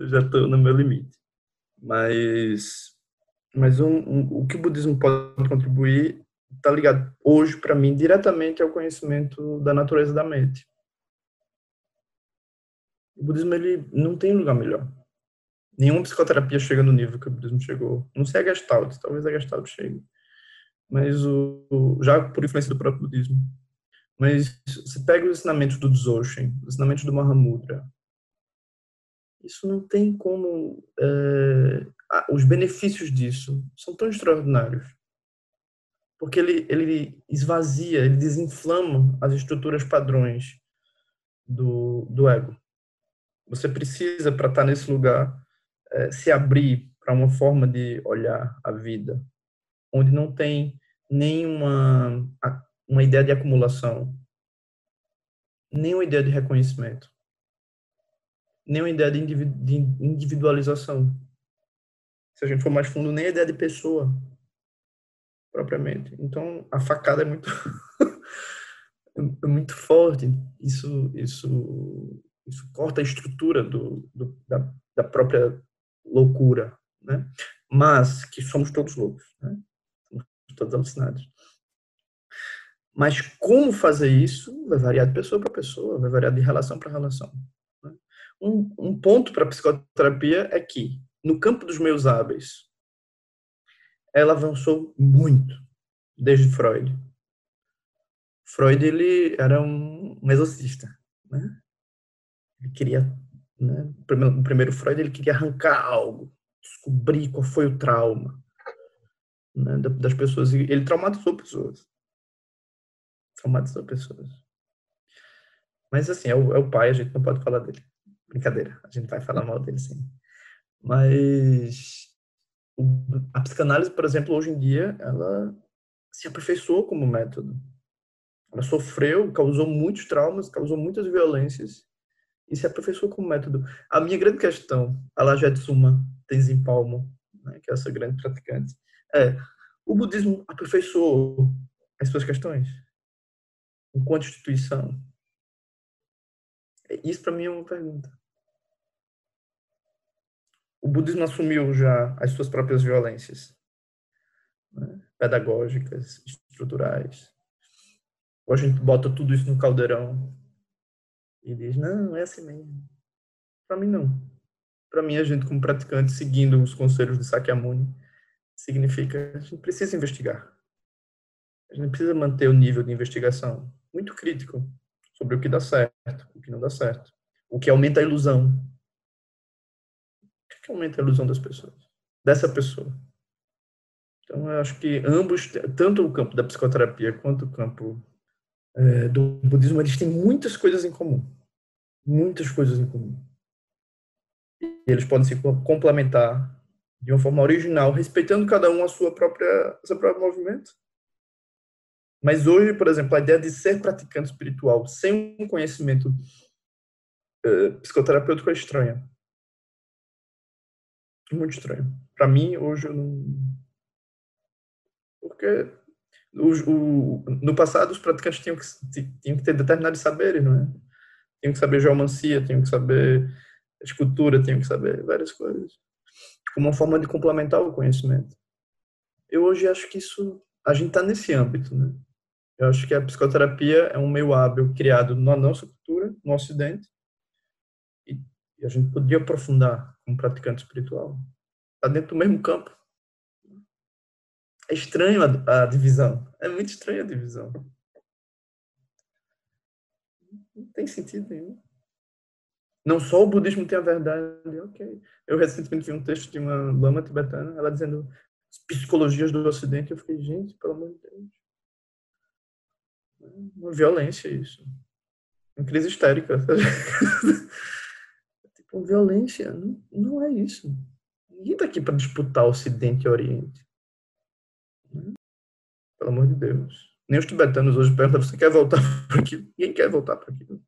já estou no meu limite. Mas, mas um, um, o que o budismo pode contribuir está ligado hoje para mim diretamente ao conhecimento da natureza da mente. O budismo ele não tem lugar melhor. Nenhuma psicoterapia chega no nível que o budismo chegou. Não sei a Gestalt, talvez a Gestalt chegue. Mas o, já por influência do próprio budismo. Mas você pega os ensinamentos do Dzogchen, os ensinamentos do Mahamudra, isso não tem como. É, os benefícios disso são tão extraordinários. Porque ele, ele esvazia, ele desinflama as estruturas padrões do, do ego. Você precisa, para estar nesse lugar, é, se abrir para uma forma de olhar a vida, onde não tem nenhuma uma ideia de acumulação, nenhuma ideia de reconhecimento nenhuma ideia de individualização. Se a gente for mais fundo, nem a ideia de pessoa, propriamente. Então, a facada é muito, é muito forte. Isso, isso, isso corta a estrutura do, do da, da própria loucura, né? Mas que somos todos loucos, né? Todos alucinados. Mas como fazer isso vai variar de pessoa para pessoa, vai variar de relação para relação. Um, um ponto para a psicoterapia é que, no campo dos meus hábeis, ela avançou muito desde Freud. Freud ele era um, um exorcista, né? Ele queria, né? No primeiro Freud ele queria arrancar algo, descobrir qual foi o trauma né? das pessoas. Ele traumatizou pessoas, traumatizou pessoas. Mas assim é o, é o pai, a gente não pode falar dele. Brincadeira, a gente vai falar mal dele sim. Mas a psicanálise, por exemplo, hoje em dia, ela se aperfeiçoou como método. Ela sofreu, causou muitos traumas, causou muitas violências e se aperfeiçoou como método. A minha grande questão, a Lajetsuma Tenzin Palmo, né, que é essa grande praticante, é o budismo aperfeiçoou as suas questões enquanto instituição? Isso para mim é uma pergunta o budismo assumiu já as suas próprias violências né? pedagógicas, estruturais. Ou a gente bota tudo isso no caldeirão e diz, não, é assim mesmo. Para mim, não. para mim, a gente como praticante, seguindo os conselhos de Sakyamuni, significa a gente precisa investigar. A gente precisa manter o nível de investigação muito crítico sobre o que dá certo, o que não dá certo, o que aumenta a ilusão. O que aumenta a ilusão das pessoas? Dessa pessoa. Então, eu acho que ambos, tanto o campo da psicoterapia quanto o campo é, do budismo, eles têm muitas coisas em comum. Muitas coisas em comum. E eles podem se complementar de uma forma original, respeitando cada um a sua própria, seu próprio movimento. Mas hoje, por exemplo, a ideia de ser praticante espiritual sem um conhecimento uh, psicoterapêutico é estranha. Muito estranho. Para mim, hoje, eu não. Porque o, o, no passado, os praticantes tinham que, tinham que ter determinados saberes, não é? Tinham que saber geomancia, tinham que saber escultura, tinham que saber várias coisas. Como uma forma de complementar o conhecimento. Eu hoje acho que isso. A gente está nesse âmbito, né? Eu acho que a psicoterapia é um meio hábil criado na nossa cultura, no Ocidente, e, a gente podia aprofundar como praticante espiritual. Está dentro do mesmo campo. É estranho a, a divisão. É muito estranha a divisão. Não tem sentido nenhum. Não só o budismo tem a verdade, ok. Eu recentemente vi um texto de uma lama tibetana, ela dizendo as psicologias do Ocidente. Eu fiquei, gente, pelo amor de Deus uma violência isso. Uma crise histérica. tipo, violência. Não, não é isso. Ninguém está aqui para disputar Ocidente e Oriente. Pelo amor de Deus. Nem os tibetanos hoje perguntam, você quer voltar para aquilo? Ninguém quer voltar para aquilo.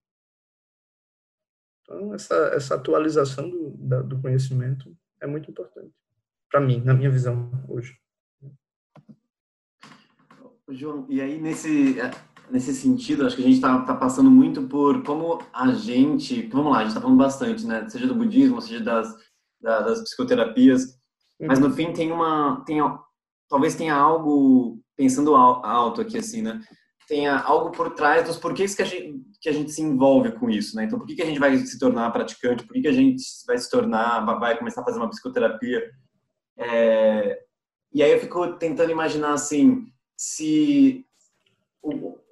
Então, essa, essa atualização do, da, do conhecimento é muito importante. Para mim, na minha visão hoje. João, e aí nesse nesse sentido, acho que a gente está tá passando muito por como a gente, vamos lá, a gente está falando bastante, né? Seja do budismo, seja das, da, das psicoterapias, mas no fim tem uma, tem, talvez tenha algo, pensando alto aqui assim, né? Tenha algo por trás dos porquês que a gente, que a gente se envolve com isso, né? Então, por que, que a gente vai se tornar praticante? Por que, que a gente vai se tornar, vai começar a fazer uma psicoterapia? É, e aí eu fico tentando imaginar assim, se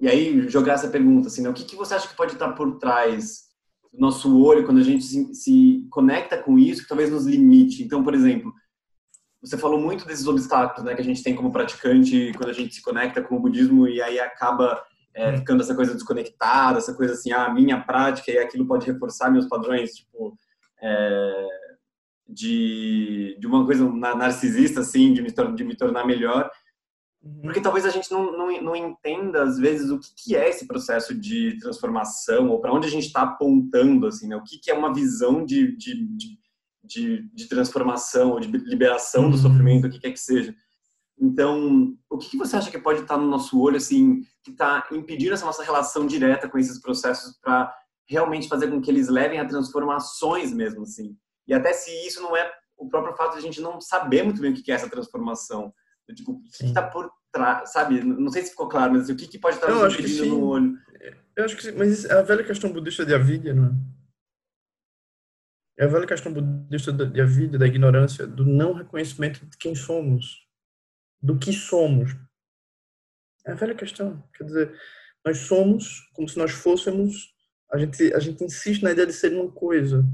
e aí jogar essa pergunta assim, né? o que, que você acha que pode estar por trás do nosso olho quando a gente se, se conecta com isso que talvez nos limite? Então, por exemplo, você falou muito desses obstáculos, né, que a gente tem como praticante quando a gente se conecta com o budismo e aí acaba é, ficando essa coisa desconectada, essa coisa assim, ah, minha prática e aquilo pode reforçar meus padrões, tipo, é, de, de uma coisa narcisista, assim, de me, de me tornar melhor. Uhum. Porque talvez a gente não, não, não, entenda, às vezes, o que, que é esse processo de transformação, ou para onde a gente está apontando, assim, né? O que, que é uma visão de, de, de, de transformação, ou de liberação do uhum. sofrimento, o que quer que seja. Então, o que, que você acha que pode estar no nosso olho, assim, que está impedindo essa nossa relação direta com esses processos para realmente fazer com que eles levem a transformações mesmo, assim? E até se isso não é o próprio fato de a gente não saber muito bem o que é essa transformação Tipo, o que está por trás, sabe? Não sei se ficou claro, mas o que, que pode estar nos impedindo no olho? Eu acho que sim, mas é a velha questão budista de avidya, não é? É a velha questão budista de avidya, da ignorância, do não reconhecimento de quem somos, do que somos. É a velha questão. Quer dizer, nós somos como se nós fôssemos. A gente, a gente insiste na ideia de ser uma coisa.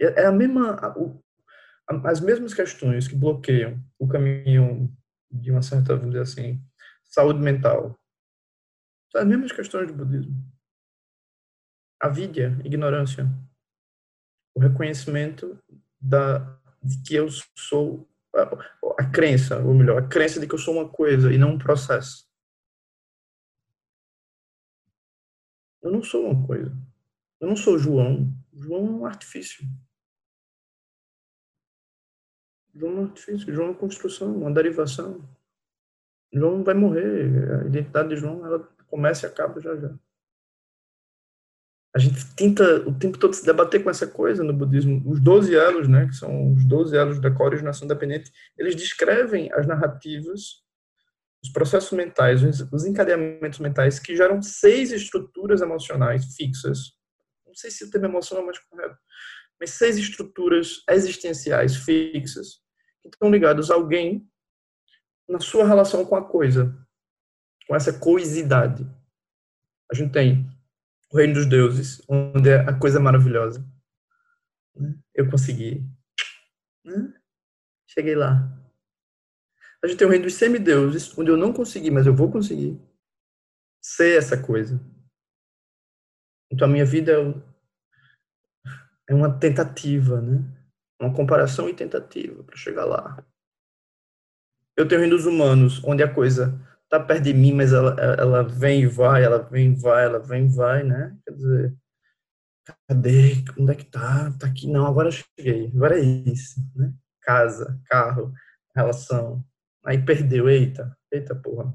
É, é a mesma as mesmas questões que bloqueiam o caminho de uma certa, vamos dizer assim, saúde mental, são as mesmas questões do budismo. A vidya, ignorância, o reconhecimento da, de que eu sou, a, a crença, ou melhor, a crença de que eu sou uma coisa e não um processo. Eu não sou uma coisa. Eu não sou João. João é um artifício. João é artifício, João é construção, uma derivação. João vai morrer, a identidade de João ela começa e acaba já já. A gente tenta o tempo todo se debater com essa coisa no budismo. Os 12 elos, né, que são os 12 elos da coordenação dependente, eles descrevem as narrativas, os processos mentais, os encadeamentos mentais que geram seis estruturas emocionais fixas. Não sei se o termo emoção é mais correto, mas seis estruturas existenciais fixas que estão ligadas a alguém na sua relação com a coisa, com essa coisidade. A gente tem o reino dos deuses, onde é a coisa maravilhosa. Eu consegui. Cheguei lá. A gente tem o reino dos semideuses, onde eu não consegui, mas eu vou conseguir ser essa coisa. Então a minha vida é, é uma tentativa, né? Uma comparação e tentativa para chegar lá. Eu tenho o reino dos humanos, onde a coisa está perto de mim, mas ela, ela vem e vai, ela vem e vai, ela vem e vai, né? Quer dizer, cadê? Onde é que tá? Tá aqui, não, agora cheguei. Agora é isso, né? Casa, carro, relação, Aí perdeu, eita, eita porra.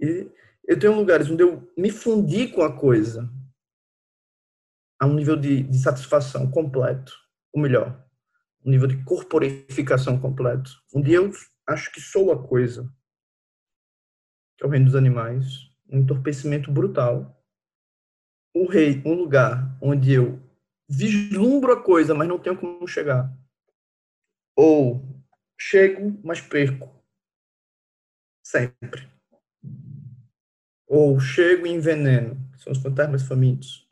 E eu tenho lugares onde eu me fundi com a coisa a um nível de, de satisfação completo, ou melhor, um nível de corporificação completo, onde eu acho que sou a coisa, que é o reino dos animais, um entorpecimento brutal. Um rei, um lugar onde eu vislumbro a coisa, mas não tenho como chegar. Ou chego, mas perco. Sempre. Ou chego e enveneno. São os fantasmas famintos.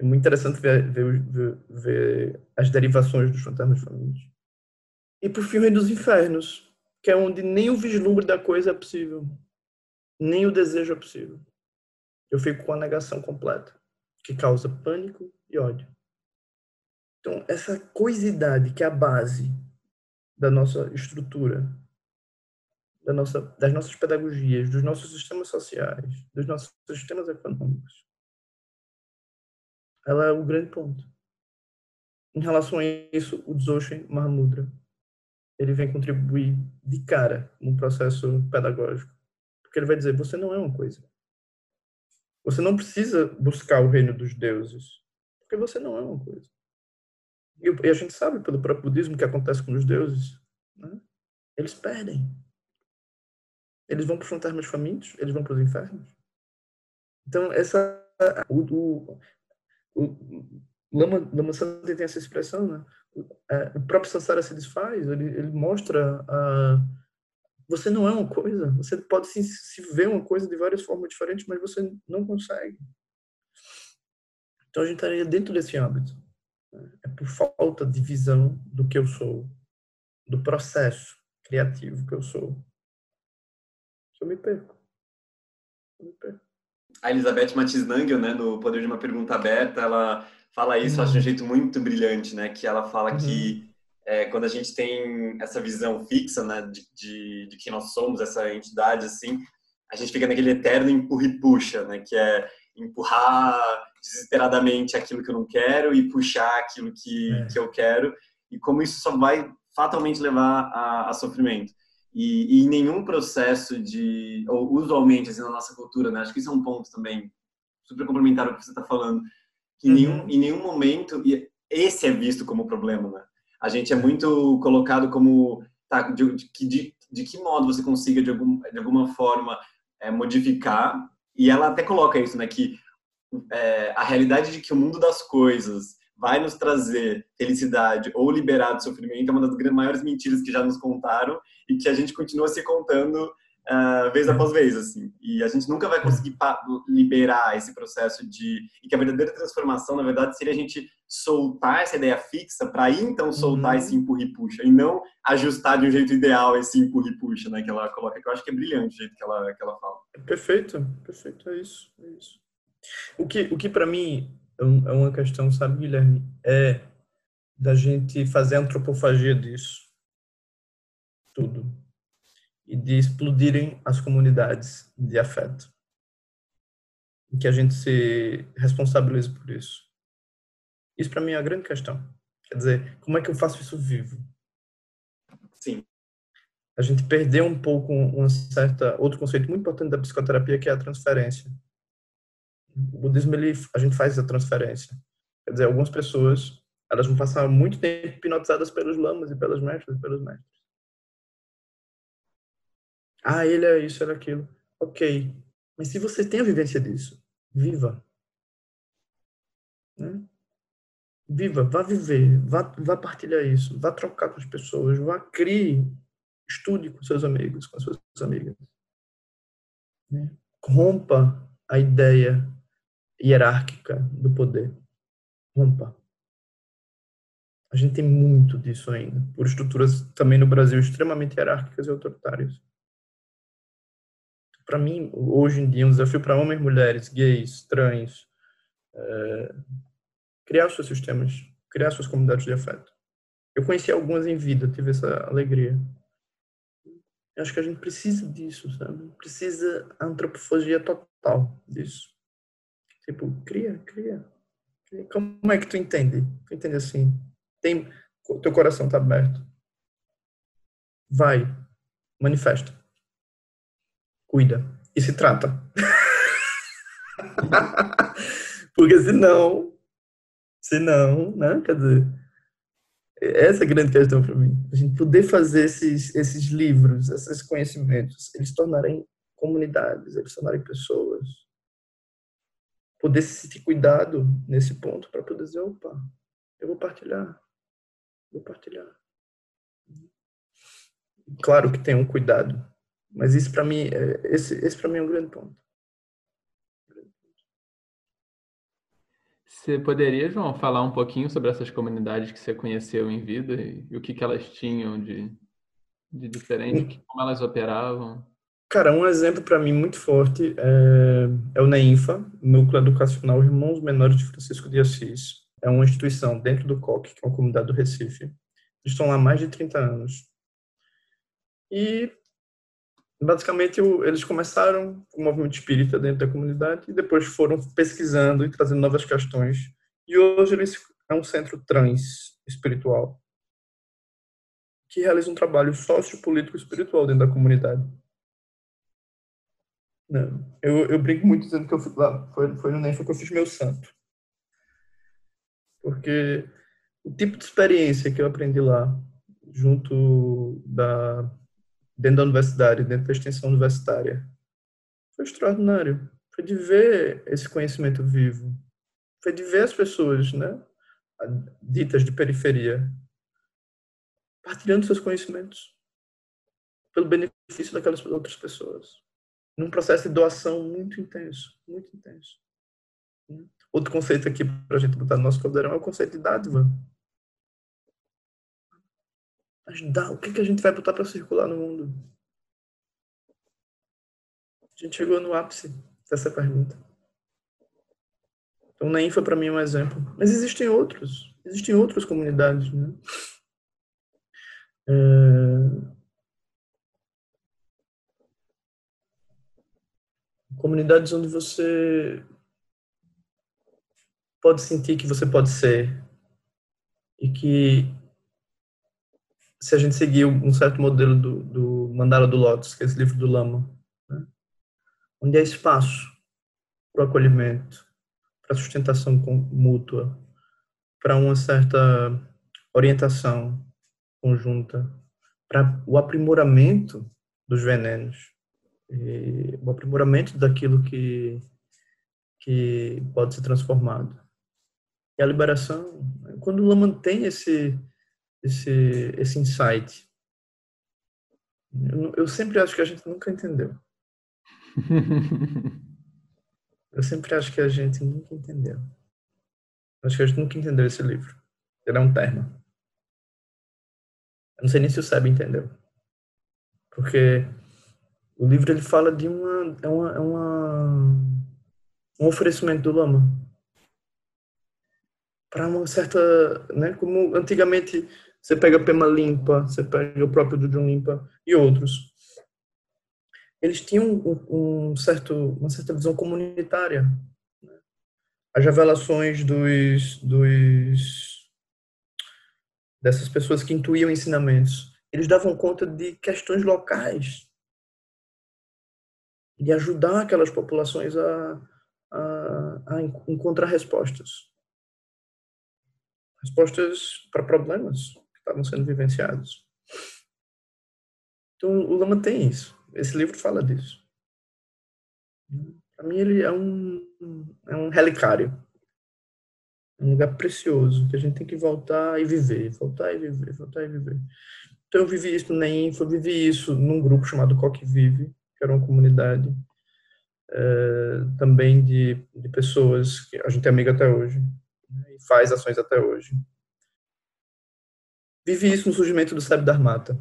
É muito interessante ver, ver, ver, ver as derivações dos fantasmas famintos. E por fim, o Rei dos Infernos, que é onde nem o vislumbre da coisa é possível, nem o desejo é possível. Eu fico com a negação completa, que causa pânico e ódio. Então, essa coisidade que é a base da nossa estrutura, da nossa, das nossas pedagogias, dos nossos sistemas sociais, dos nossos sistemas econômicos. Ela é o grande ponto. Em relação a isso, o Dzogchen Mahamudra ele vem contribuir de cara no processo pedagógico, porque ele vai dizer: você não é uma coisa. Você não precisa buscar o reino dos deuses, porque você não é uma coisa. E a gente sabe pelo próprio budismo que acontece com os deuses. Né? Eles perdem. Eles vão para os fantasmas famintos, eles vão para os infernos. Então, essa. O, o, o Lama, Lama Santa tem essa expressão, né? É, o próprio Sansara se desfaz, ele, ele mostra a. Você não é uma coisa, você pode se, se ver uma coisa de várias formas diferentes, mas você não consegue. Então a gente estaria dentro desse hábito é por falta de visão do que eu sou, do processo criativo que eu sou. Eu me perco. Eu me perco. A Elizabeth Matiz Nangel, né, no Poder de uma Pergunta Aberta, ela fala isso, uhum. acho de um uhum. jeito muito brilhante, né, que ela fala uhum. que é, quando a gente tem essa visão fixa, né, de, de, de quem nós somos, essa entidade, assim, a gente fica naquele eterno empurra e puxa, né, que é empurrar desesperadamente aquilo que eu não quero e puxar aquilo que, é. que eu quero e como isso só vai fatalmente levar a, a sofrimento. E, e, nenhum processo de, ou usualmente assim na nossa cultura, né? Acho que isso é um ponto também super complementar ao que você está falando, que uhum. nenhum, em nenhum momento e esse é visto como problema, né? A gente é muito colocado como tá, de, de, de, de que modo você consiga de, algum, de alguma forma é, modificar e ela até coloca isso, né? Que é, a realidade de que o mundo das coisas vai nos trazer felicidade ou liberar do sofrimento é uma das maiores mentiras que já nos contaram e que a gente continua se contando uh, vez após vez, assim. E a gente nunca vai conseguir liberar esse processo de... E que a verdadeira transformação, na verdade, seria a gente soltar essa ideia fixa para aí, então, soltar uhum. esse empurra e puxa. E não ajustar de um jeito ideal esse empurra e puxa, né? Que ela coloca, que eu acho que é brilhante o jeito que ela, que ela fala. Perfeito, perfeito. É isso, é isso. O que, o que para mim é, é uma questão, sabe, Guilherme, é da gente fazer antropofagia disso tudo e de explodirem as comunidades de afeto. E que a gente se responsabilize por isso. Isso para mim é a grande questão. Quer dizer, como é que eu faço isso vivo? Sim. A gente perdeu um pouco uma certa outro conceito muito importante da psicoterapia que é a transferência o budismo ele, a gente faz a transferência. Quer dizer, algumas pessoas elas vão passar muito tempo hipnotizadas pelos lamas e pelas mestras e pelos mestres. Ah, ele é isso, era aquilo. Ok. Mas se você tem a vivência disso, viva. Né? viva, vá viver, vá, vá partilhar isso, vá trocar com as pessoas, vá crie, estude com seus amigos, com suas amigas. Né? Rompa a ideia hierárquica do poder. Rompa. A gente tem muito disso ainda, por estruturas também no Brasil extremamente hierárquicas e autoritárias. Para mim, hoje em dia, um desafio para homens, mulheres, gays, trans, é, criar seus sistemas, criar suas comunidades de afeto. Eu conheci algumas em vida, tive essa alegria. Eu acho que a gente precisa disso, sabe? Precisa a antropofagia total disso. Tipo, cria, cria. Como é que tu entende? Tu entende assim? Tem, teu coração tá aberto. Vai, manifesta. Cuida e se trata. Porque senão, senão, né? Quer dizer, essa é a grande questão para mim. A gente poder fazer esses, esses livros, esses conhecimentos, eles tornarem comunidades, eles tornarem pessoas. Poder se sentir cuidado nesse ponto para poder dizer, opa, eu vou partilhar. Vou partilhar. Claro que tem um cuidado, mas isso para mim, é, esse, esse para mim é um grande ponto. Você poderia, João, falar um pouquinho sobre essas comunidades que você conheceu em vida e, e o que, que elas tinham de, de diferente, como elas operavam? Cara, um exemplo para mim muito forte é, é o NEINFA, Núcleo Educacional Irmãos Menores de Francisco de Assis. É uma instituição dentro do COC, que é uma comunidade do Recife. Eles estão lá há mais de 30 anos. E basicamente eles começaram o movimento espírita dentro da comunidade e depois foram pesquisando e trazendo novas questões. E hoje eles é um centro trans espiritual que realiza um trabalho sociopolítico espiritual dentro da comunidade. Não, eu, eu brinco muito dizendo que eu fui lá, foi, foi no NENFA que eu fiz meu santo. Porque o tipo de experiência que eu aprendi lá, junto da dentro da universidade, dentro da extensão universitária. Foi extraordinário. Foi de ver esse conhecimento vivo. Foi de ver as pessoas, né, ditas de periferia, partilhando seus conhecimentos pelo benefício daquelas outras pessoas. Num processo de doação muito intenso, muito intenso. Outro conceito aqui para a gente botar no nosso caldeirão é o conceito de dádiva. Mas dá, o que, que a gente vai botar para circular no mundo? A gente chegou no ápice dessa pergunta. Então, nem foi para mim um exemplo. Mas existem outros. Existem outras comunidades, né? É... Comunidades onde você pode sentir que você pode ser e que se a gente seguir um certo modelo do, do Mandala do Lotus, que é esse livro do Lama, né? onde há espaço para o acolhimento, para a sustentação mútua, para uma certa orientação conjunta, para o aprimoramento dos venenos, o aprimoramento daquilo que, que pode ser transformado. E a liberação, quando o Lama tem esse esse, esse insight. Eu, eu sempre acho que a gente nunca entendeu. eu sempre acho que a gente nunca entendeu. Acho que a gente nunca entendeu esse livro. Ele é um termo. Eu não sei nem se o Seb entendeu. Porque o livro ele fala de uma é uma, é uma um oferecimento do lama para uma certa, né, como antigamente você pega Pema Limpa, você pega o próprio Jujun Limpa e outros. Eles tinham um, um certo, uma certa visão comunitária. Né? As revelações dos, dos dessas pessoas que intuíam ensinamentos, eles davam conta de questões locais, de ajudar aquelas populações a, a, a encontrar respostas. Respostas para problemas estavam sendo vivenciados. Então, o Lama tem isso. Esse livro fala disso. Para mim, ele é um, é um relicário. Um lugar precioso, que a gente tem que voltar e viver, voltar e viver, voltar e viver. Então eu vivi isso na Info, eu vivi isso num grupo chamado Coque Vive, que era uma comunidade é, também de, de pessoas que a gente é amiga até hoje, né, e faz ações até hoje. Vivi isso no surgimento do SEB da Armata,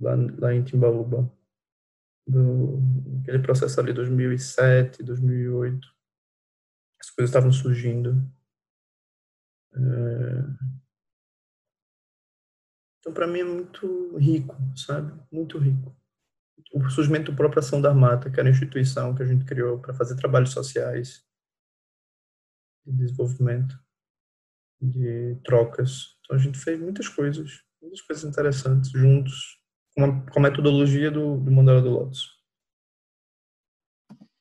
lá, lá em Timbaúba. Do, aquele processo ali 2007, 2008. As coisas estavam surgindo. É... Então, para mim, é muito rico, sabe? Muito rico. O surgimento da própria Ação da Armata, que era a instituição que a gente criou para fazer trabalhos sociais de desenvolvimento, de trocas. Então, a gente fez muitas coisas, muitas coisas interessantes juntos, com a, com a metodologia do, do Mandala do Lotus.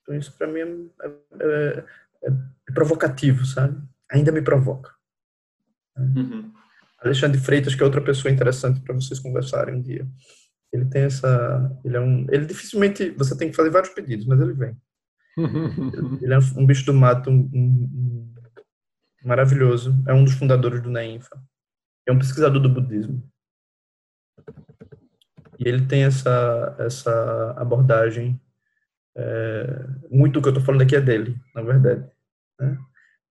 Então, isso para mim é, é, é, é, provocativo, sabe? Ainda me provoca. Uhum. Alexandre Freitas, que é outra pessoa interessante para vocês conversarem um dia. Ele tem essa. Ele é um. Ele dificilmente. Você tem que fazer vários pedidos, mas ele vem. ele é um bicho do mato um, um, maravilhoso. É um dos fundadores do NEINFA. É um pesquisador do budismo. E ele tem essa, essa abordagem. É, muito do que eu estou falando aqui é dele, na verdade. Né?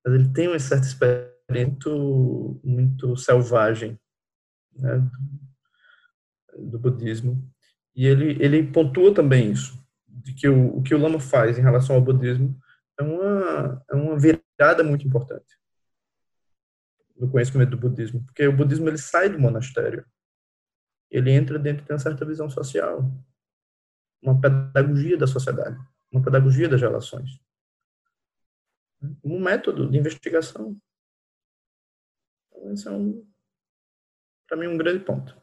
Mas ele tem uma certa experiência muito, muito selvagem né? do, do, budismo. E ele, ele pontua também isso, de que o, o que o Lama faz em relação ao budismo é uma, é uma virada muito importante no conhecimento do budismo, porque o budismo ele sai do monastério ele entra dentro de uma certa visão social, uma pedagogia da sociedade, uma pedagogia das relações, um método de investigação. Então, esse é um, para mim, um grande ponto.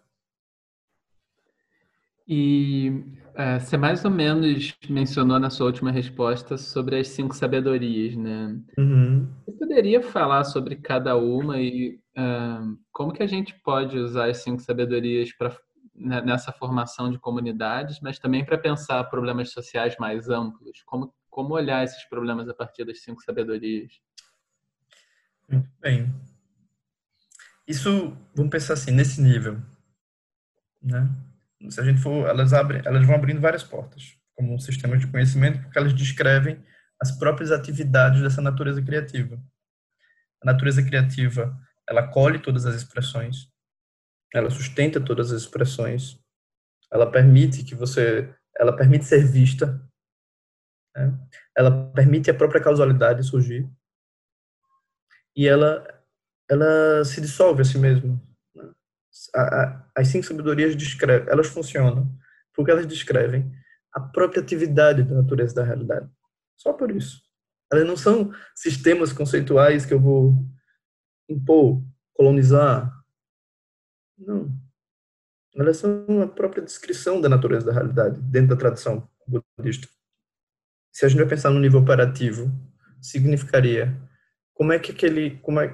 E é, você mais ou menos mencionou na sua última resposta sobre as cinco sabedorias, né? Uhum. Você poderia falar sobre cada uma e uh, como que a gente pode usar as cinco sabedorias para né, nessa formação de comunidades, mas também para pensar problemas sociais mais amplos? Como, como olhar esses problemas a partir das cinco sabedorias? Muito bem. Isso, vamos pensar assim, nesse nível, né? Se a gente for, elas abrem, elas vão abrindo várias portas, como um sistema de conhecimento, porque elas descrevem as próprias atividades dessa natureza criativa. A natureza criativa, ela colhe todas as expressões, ela sustenta todas as expressões, ela permite que você, ela permite ser vista, né? ela permite a própria causalidade surgir e ela, ela se dissolve a si mesma as cinco sabedorias descrevem, elas funcionam porque elas descrevem a própria atividade da natureza da realidade. Só por isso. Elas não são sistemas conceituais que eu vou impor, colonizar. Não. Elas são a própria descrição da natureza da realidade dentro da tradição budista. Se a gente vai pensar no nível operativo, significaria como é que aquele, como é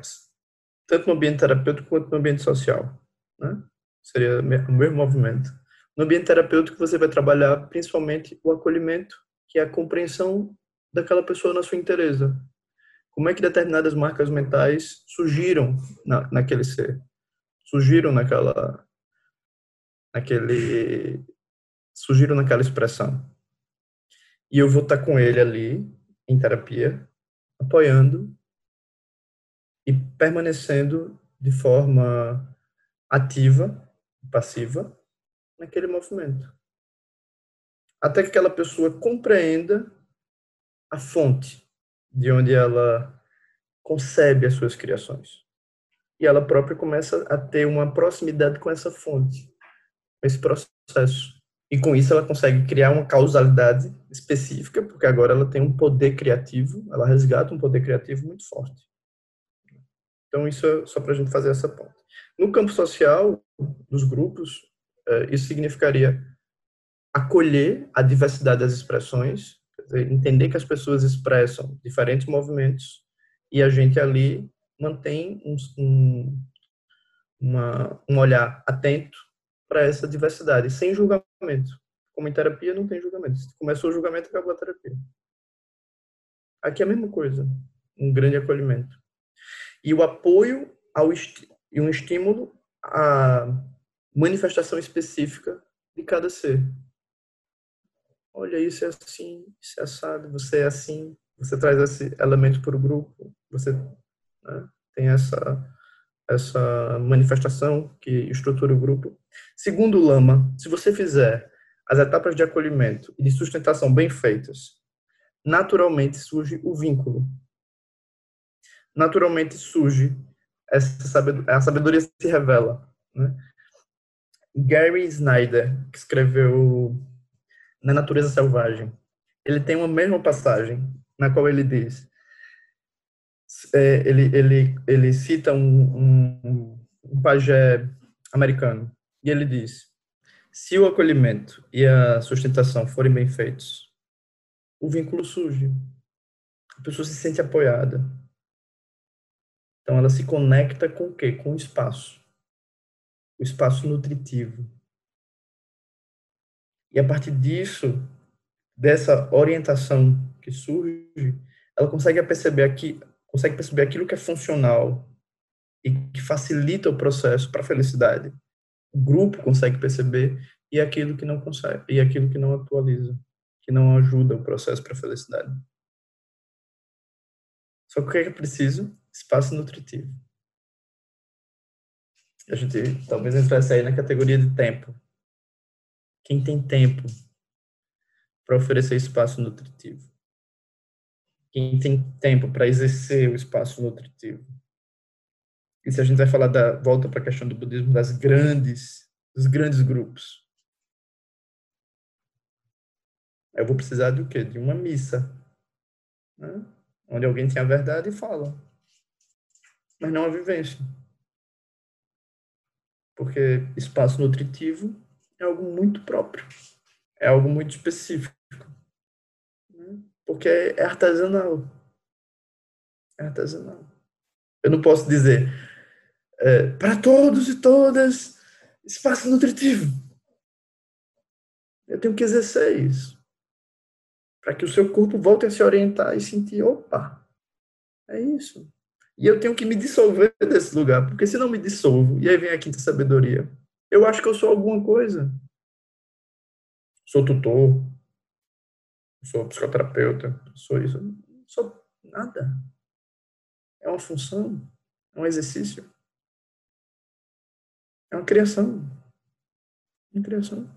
tanto no ambiente terapêutico quanto no ambiente social, né? Seria o mesmo movimento. No ambiente terapêutico, você vai trabalhar principalmente o acolhimento, que é a compreensão daquela pessoa na sua inteireza. Como é que determinadas marcas mentais surgiram na, naquele ser? Surgiram naquela naquele surgiram naquela expressão. E eu vou estar com ele ali em terapia, apoiando e permanecendo de forma ativa, passiva, naquele movimento. Até que aquela pessoa compreenda a fonte de onde ela concebe as suas criações. E ela própria começa a ter uma proximidade com essa fonte, com esse processo. E com isso ela consegue criar uma causalidade específica, porque agora ela tem um poder criativo, ela resgata um poder criativo muito forte. Então, isso é só para a gente fazer essa ponta. No campo social, dos grupos, é, isso significaria acolher a diversidade das expressões, entender que as pessoas expressam diferentes movimentos e a gente ali mantém um, um, uma, um olhar atento para essa diversidade, sem julgamento. Como em terapia, não tem julgamento. Se começou o julgamento, acabou a terapia. Aqui é a mesma coisa, um grande acolhimento. E o apoio ao e um estímulo à manifestação específica de cada ser. Olha, isso é assim, isso é assado, você é assim, você traz esse elemento para o grupo, você né, tem essa essa manifestação que estrutura o grupo. Segundo Lama, se você fizer as etapas de acolhimento e de sustentação bem feitas, naturalmente surge o vínculo. Naturalmente surge essa sabedoria, a sabedoria se revela. Né? Gary Snyder, que escreveu Na Natureza Selvagem, ele tem uma mesma passagem na qual ele diz, é, ele, ele, ele cita um, um, um pajé americano e ele diz, se o acolhimento e a sustentação forem bem feitos, o vínculo surge. A pessoa se sente apoiada. Então ela se conecta com o quê? Com o espaço. O espaço nutritivo. E a partir disso, dessa orientação que surge, ela consegue perceber aqui, consegue perceber aquilo que é funcional e que facilita o processo para a felicidade. O grupo consegue perceber e aquilo que não consegue, e aquilo que não atualiza, que não ajuda o processo para a felicidade. Só que o que é preciso? Espaço nutritivo. A gente talvez entrasse aí na categoria de tempo. Quem tem tempo para oferecer espaço nutritivo? Quem tem tempo para exercer o espaço nutritivo? E se a gente vai falar da volta para a questão do budismo das grandes, dos grandes grupos, eu vou precisar do quê? De uma missa, né? onde alguém tem a verdade e fala, mas não a vivência, porque espaço nutritivo é algo muito próprio, é algo muito específico porque é artesanal. É artesanal. Eu não posso dizer é, para todos e todas espaço nutritivo. Eu tenho que exercer isso. Para que o seu corpo volte a se orientar e sentir, opa, é isso. E eu tenho que me dissolver desse lugar, porque se não me dissolvo, e aí vem a quinta sabedoria, eu acho que eu sou alguma coisa. Sou tutor, sou psicoterapeuta, sou isso. Não sou nada. É uma função, é um exercício. É uma criação. Uma criação.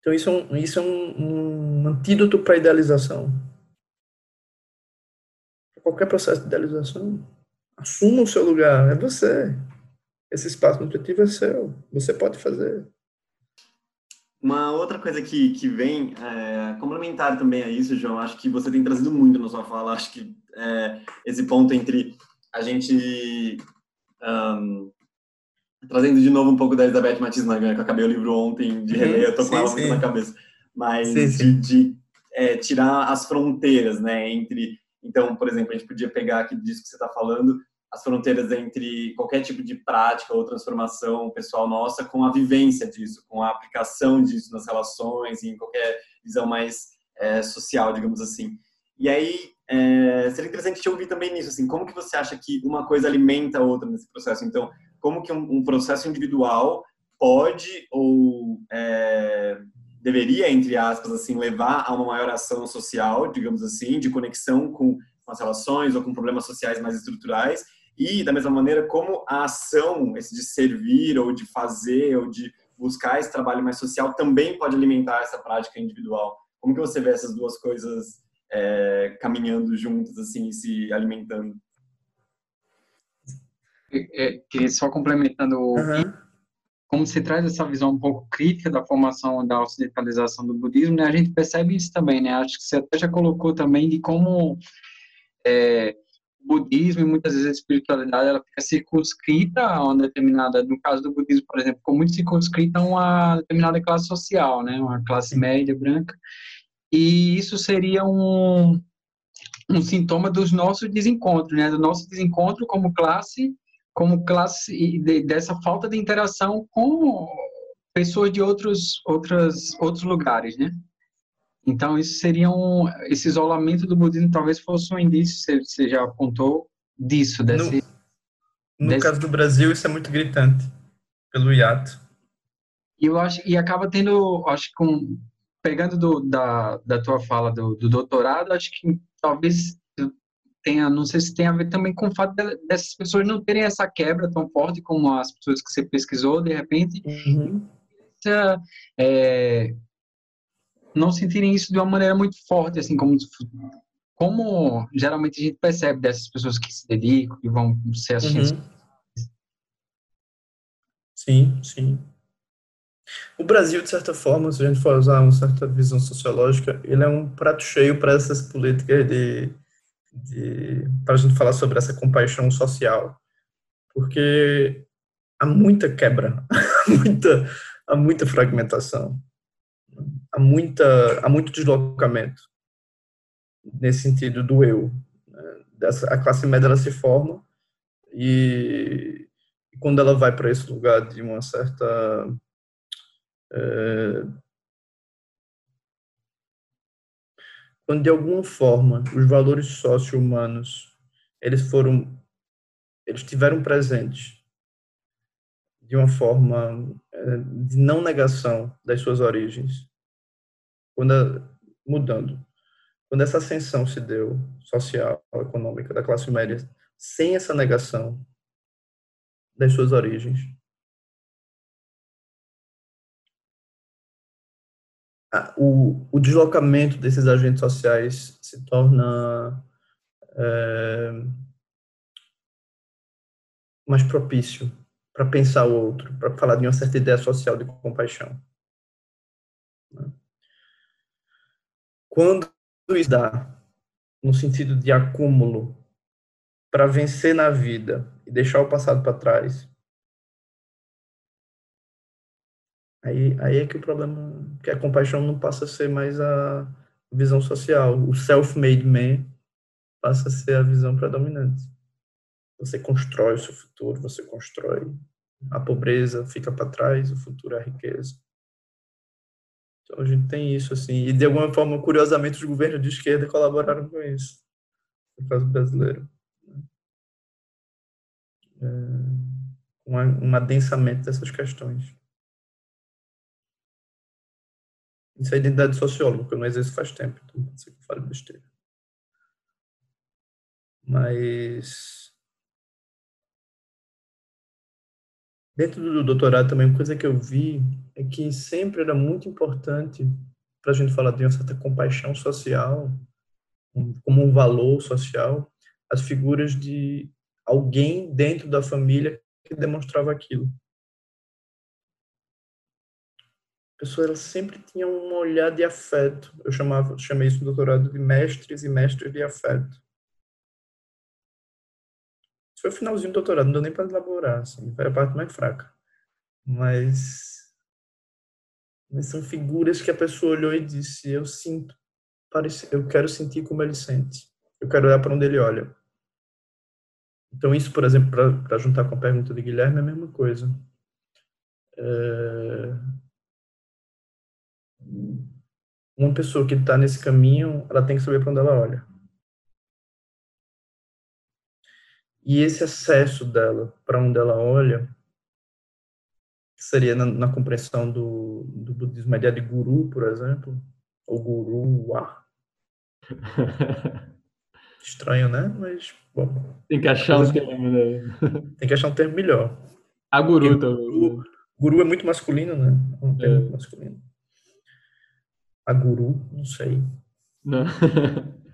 Então, isso é um, isso é um, um antídoto para a idealização. Qualquer processo de idealização, assuma o seu lugar, é você. Esse espaço nutritivo é seu, você pode fazer. Uma outra coisa que, que vem, é, complementar também a isso, João, acho que você tem trazido muito na sua fala, acho que é, esse ponto entre a gente, um, trazendo de novo um pouco da Elizabeth Matiz Nagan, que eu acabei o livro ontem de uhum. reler, eu tô com ela muito na cabeça, mas sim, sim. de, de é, tirar as fronteiras, né, entre, então, por exemplo, a gente podia pegar aqui disso que você está falando, as fronteiras entre qualquer tipo de prática ou transformação pessoal nossa com a vivência disso, com a aplicação disso nas relações, em qualquer visão mais é, social, digamos assim. E aí, é, seria interessante te ouvir também nisso, assim, como que você acha que uma coisa alimenta a outra nesse processo? Então, como que um, um processo individual pode ou é, deveria, entre aspas, assim, levar a uma maior ação social, digamos assim, de conexão com, as relações ou com problemas sociais mais estruturais, e, da mesma maneira, como a ação, esse de servir, ou de fazer, ou de buscar esse trabalho mais social, também pode alimentar essa prática individual. Como que você vê essas duas coisas é, caminhando juntas, assim, se alimentando? É, queria só complementando uhum. Como se traz essa visão um pouco crítica da formação da ocidentalização do budismo, né, a gente percebe isso também, né? Acho que você até já colocou também de como é, budismo e muitas vezes a espiritualidade ela fica circunscrita a uma determinada, no caso do budismo, por exemplo, ficou muito circunscrita a uma determinada classe social, né, uma classe média branca, e isso seria um, um sintoma dos nossos desencontros, né, do nosso desencontro como classe, como classe e de, dessa falta de interação com pessoas de outros outras outros lugares, né? Então, isso seria um, esse isolamento do budismo talvez fosse um indício, você já apontou, disso, desse... No, no desse... caso do Brasil, isso é muito gritante, pelo hiato. E eu acho, e acaba tendo, acho que com, pegando do, da, da tua fala do, do doutorado, acho que talvez tenha, não sei se tem a ver também com o fato dessas pessoas não terem essa quebra tão forte como as pessoas que você pesquisou, de repente, uhum. é, não sentirem isso de uma maneira muito forte, assim, como, como geralmente a gente percebe dessas pessoas que se dedicam, que vão ser assistindo. Uhum. Sim, sim. O Brasil, de certa forma, se a gente for usar uma certa visão sociológica, ele é um prato cheio para essas políticas de, de para a gente falar sobre essa compaixão social, porque há muita quebra, muita, há muita fragmentação, há muita, há muito deslocamento nesse sentido do eu. Né? Dessa, a classe média ela se forma e, e quando ela vai para esse lugar de uma certa é, quando de alguma forma os valores socio-humanos eles foram eles tiveram presentes de uma forma é, de não negação das suas origens quando mudando. Quando essa ascensão se deu social econômica da classe média sem essa negação das suas origens o, o deslocamento desses agentes sociais se torna é, mais propício para pensar o outro, para falar de uma certa ideia social de compaixão. Né? Quando isso dá no sentido de acúmulo para vencer na vida e deixar o passado para trás, Aí, aí é que o problema, que a compaixão não passa a ser mais a visão social. O self-made man passa a ser a visão predominante. Você constrói o seu futuro, você constrói. A pobreza fica para trás, o futuro é a riqueza. Então a gente tem isso, assim. E de alguma forma, curiosamente, os governos de esquerda colaboraram com isso, no caso brasileiro. É, um, adensamento dessas questões. Isso é identidade socióloga, que eu não exerço faz tempo, então pode ser que eu fale besteira. Mas. Dentro do doutorado também, uma coisa que eu vi é que sempre era muito importante para a gente falar de uma certa compaixão social, como um valor social, as figuras de alguém dentro da família que demonstrava aquilo. Pessoa ela sempre tinha um olhar de afeto. Eu chamava, chamei isso no doutorado de mestres e mestres de afeto. Isso foi o finalzinho do doutorado, não deu nem para elaborar, assim, foi a parte mais fraca. Mas, mas são figuras que a pessoa olhou e disse: Eu sinto, eu quero sentir como ele sente, eu quero olhar para onde ele olha. Então, isso, por exemplo, para juntar com a pergunta de Guilherme, é a mesma coisa. É uma pessoa que está nesse caminho, ela tem que saber para onde ela olha. E esse acesso dela para onde ela olha, que seria na, na, compreensão do, do budismo, a ideia de guru, por exemplo, ou guru, ah. Estranho, né? Mas, bom. Tem que achar um termo, né? Tem que achar um termo melhor. A guru também. Guru, né? guru, é muito masculino, né? É um termo é. masculino a guru, não sei. Não.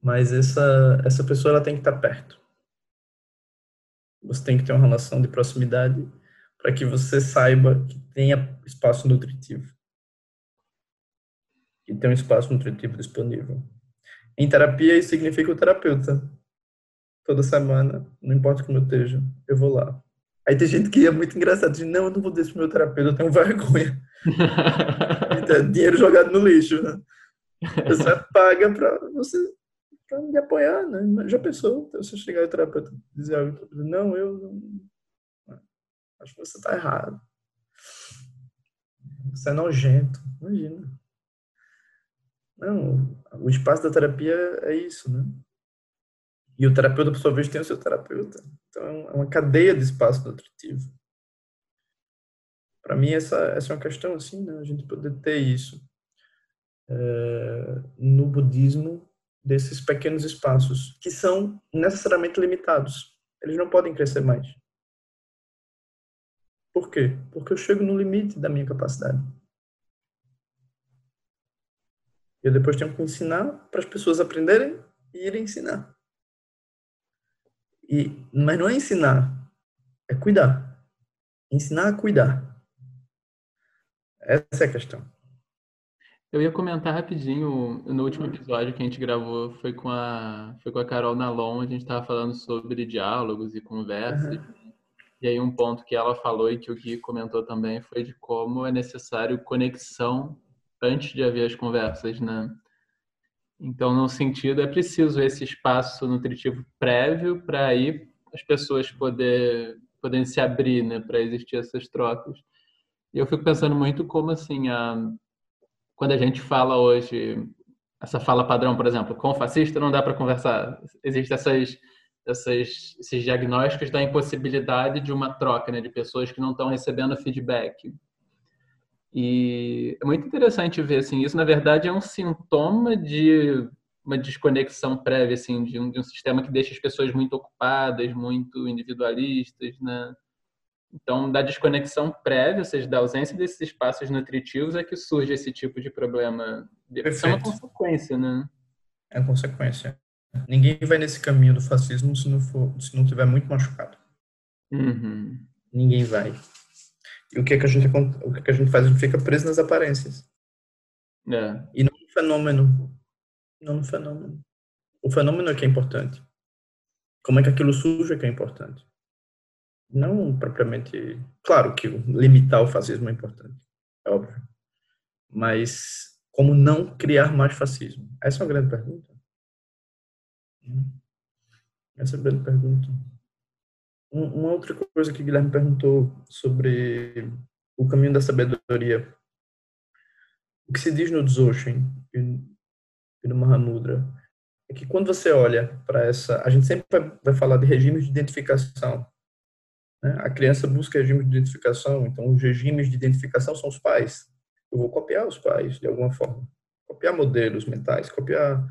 Mas essa, essa pessoa ela tem que estar perto. Você tem que ter uma relação de proximidade para que você saiba que tenha espaço nutritivo. Que tem um espaço nutritivo disponível. Em terapia, isso significa o terapeuta. Toda semana, não importa como eu esteja, eu vou lá. Aí tem gente que é muito engraçado, diz, não, eu não vou deixar pro meu terapeuta, eu tenho vergonha. dinheiro jogado no lixo, né? Você paga para você pra me apoiar, né? Já pensou, se eu chegar ao terapeuta e dizer algo, não, eu não, acho que você está errado. Você é nojento, imagina. Não, o espaço da terapia é isso, né? E o terapeuta, por sua vez, tem o seu terapeuta. Então, é uma cadeia de espaço nutritivo. Para mim, essa, essa é uma questão, assim, né? a gente poder ter isso. É, no budismo, desses pequenos espaços, que são necessariamente limitados. Eles não podem crescer mais. Por quê? Porque eu chego no limite da minha capacidade. Eu depois tenho que ensinar para as pessoas aprenderem e irem ensinar. E, mas não é ensinar, é cuidar. Ensinar a cuidar. Essa é a questão. Eu ia comentar rapidinho, no último episódio que a gente gravou foi com a, foi com a Carol Nalon, a gente estava falando sobre diálogos e conversas. Uhum. E aí um ponto que ela falou e que o Gui comentou também foi de como é necessário conexão antes de haver as conversas, né? Então, no sentido, é preciso esse espaço nutritivo prévio para aí as pessoas poder, poderem se abrir, né, para existir essas trocas. E eu fico pensando muito como, assim, a, quando a gente fala hoje, essa fala padrão, por exemplo, com fascista não dá para conversar. Existem essas, essas, esses diagnósticos da impossibilidade de uma troca, né, de pessoas que não estão recebendo feedback. E é muito interessante ver assim, isso na verdade é um sintoma de uma desconexão prévia assim de um, de um sistema que deixa as pessoas muito ocupadas, muito individualistas, né? Então, da desconexão prévia, ou seja, da ausência desses espaços nutritivos, é que surge esse tipo de problema. Perfeito. É uma consequência, né? É consequência. Ninguém vai nesse caminho do fascismo se não for, se não tiver muito machucado. Uhum. Ninguém vai. E o que é que a gente, o que, é que a gente faz? A gente fica preso nas aparências. É. E não no fenômeno. Não no fenômeno. O fenômeno é que é importante. Como é que aquilo surge é que é importante. Não propriamente. Claro que limitar o fascismo é importante, é óbvio. Mas como não criar mais fascismo? Essa é uma grande pergunta. Essa é uma grande pergunta uma outra coisa que o Guilherme perguntou sobre o caminho da sabedoria. O que se diz no Dzogchen e no Mahamudra é que quando você olha para essa, a gente sempre vai, falar de regimes de identificação. Né? A criança busca regimes de identificação, então os regimes de identificação são os pais. Eu vou copiar os pais de alguma forma, copiar modelos mentais, copiar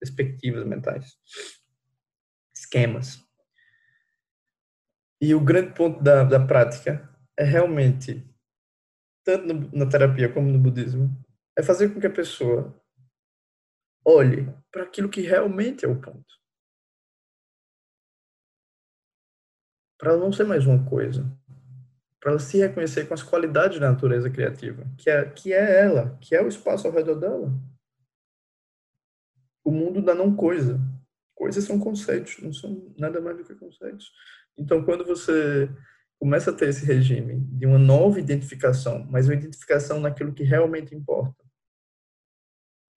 perspectivas mentais, esquemas. E o grande ponto da, da prática é realmente, tanto no, na terapia como no budismo, é fazer com que a pessoa olhe para aquilo que realmente é o ponto. Para não ser mais uma coisa. Para ela se reconhecer com as qualidades da natureza criativa, que é, que é ela, que é o espaço ao redor dela. O mundo da não coisa. Coisas são conceitos, não são nada mais do que conceitos. Então, quando você começa a ter esse regime de uma nova identificação, mas uma identificação naquilo que realmente importa.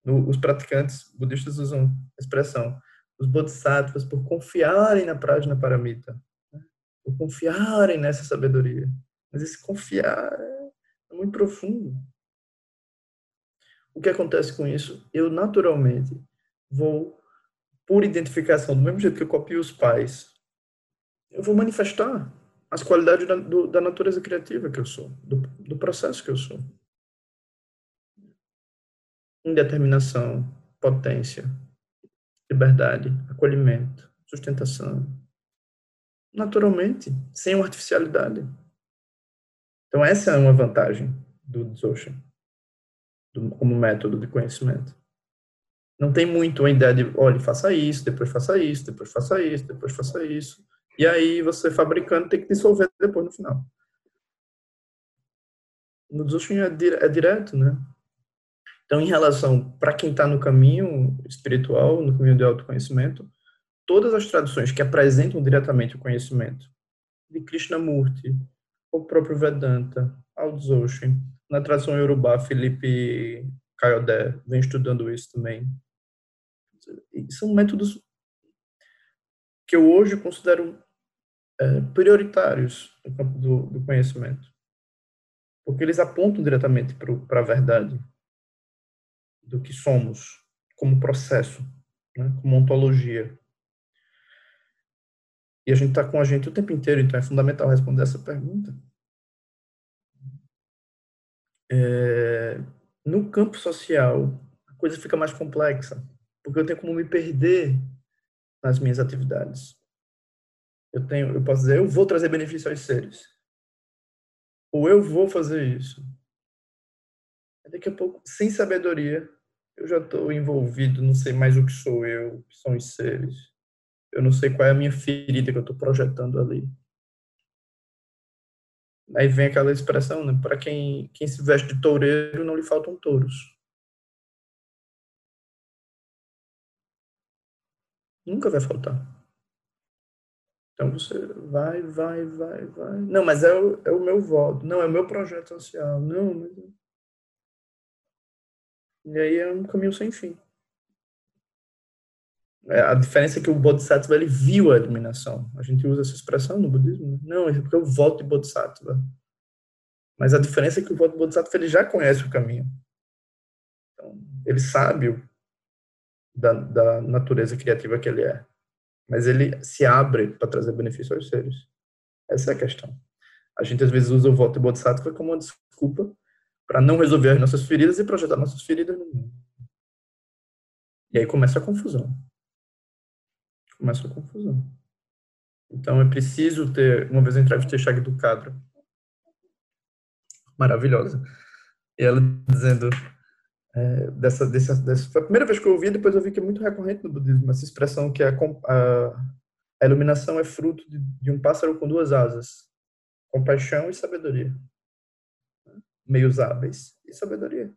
No, os praticantes budistas usam a expressão os bodhisattvas por confiarem na prajna paramita, né? por confiarem nessa sabedoria. Mas esse confiar é muito profundo. O que acontece com isso? Eu naturalmente vou, por identificação, do mesmo jeito que eu copio os pais eu vou manifestar as qualidades da, do, da natureza criativa que eu sou, do, do processo que eu sou. Indeterminação, potência, liberdade, acolhimento, sustentação. Naturalmente, sem artificialidade. Então, essa é uma vantagem do Dzogchen como método de conhecimento. Não tem muito a ideia de, olha, faça isso, depois faça isso, depois faça isso, depois faça isso. E aí você fabricando tem que dissolver depois no final. No Dzogchen é, é direto, né? Então, em relação para quem está no caminho espiritual, no caminho de autoconhecimento, todas as traduções que apresentam diretamente o conhecimento, de Krishnamurti, o próprio Vedanta, ao Dzogchen, na tradução Yorubá, Felipe Caiodé vem estudando isso também. São métodos que eu hoje considero prioritários no campo do, do, conhecimento, porque eles apontam diretamente para a verdade do que somos como processo, né, como ontologia. E a gente está com a gente o tempo inteiro, então é fundamental responder essa pergunta. É, no campo social, a coisa fica mais complexa, porque eu tenho como me perder nas minhas atividades. Eu tenho, eu posso dizer, eu vou trazer benefício aos seres, ou eu vou fazer isso. Daqui a pouco, sem sabedoria, eu já estou envolvido, não sei mais o que sou eu, o que são os seres. Eu não sei qual é a minha ferida que eu estou projetando ali. Aí vem aquela expressão, né? Para quem, quem se veste de toureiro, não lhe faltam touros. Nunca vai faltar. Então você vai, vai, vai, vai. Não, mas é o, é o meu voto. Não, é o meu projeto social. Não, mas... E aí é um caminho sem fim. É, a diferença é que o Bodhisattva ele viu a iluminação. A gente usa essa expressão no budismo. Né? Não, é porque eu voto de Bodhisattva. Mas a diferença é que o voto de Bodhisattva ele já conhece o caminho. Então, ele sabe da, da natureza criativa que ele é. Mas ele se abre para trazer benefício aos seres. Essa é a questão. A gente às vezes usa o voto Bodhisattva como uma desculpa para não resolver as nossas feridas e projetar nossas feridas no mundo. E aí começa a confusão começa a confusão. Então é preciso ter. Uma vez eu entrevistei Chag do Cadro, maravilhosa, e ela dizendo é, dessa, dessa, dessa. Foi a primeira vez que eu ouvi, depois eu vi que é muito recorrente no budismo, essa expressão que a, a, a iluminação é fruto de, de um pássaro com duas asas: compaixão e sabedoria. Meios hábeis e sabedoria.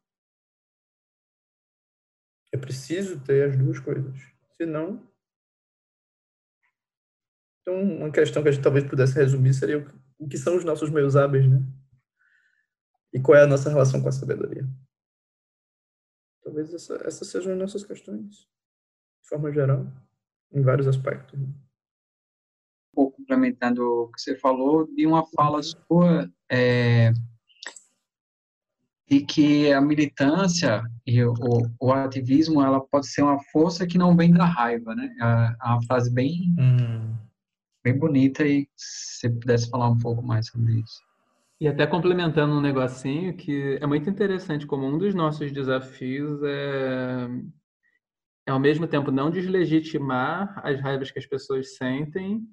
É preciso ter as duas coisas. Senão, então, uma questão que a gente talvez pudesse resumir seria o que são os nossos meios hábeis, né? E qual é a nossa relação com a sabedoria? Talvez essa, essas sejam as nossas questões, de forma geral, em vários aspectos. Né? Um pouco complementando o que você falou, de uma fala sua é, de que a militância e o, o, ativismo ela pode ser uma força que não vem da raiva, né? É uma frase bem hum bem bonita e se você pudesse falar um pouco mais sobre isso. E até complementando um negocinho que é muito interessante como um dos nossos desafios é, é ao mesmo tempo não deslegitimar as raivas que as pessoas sentem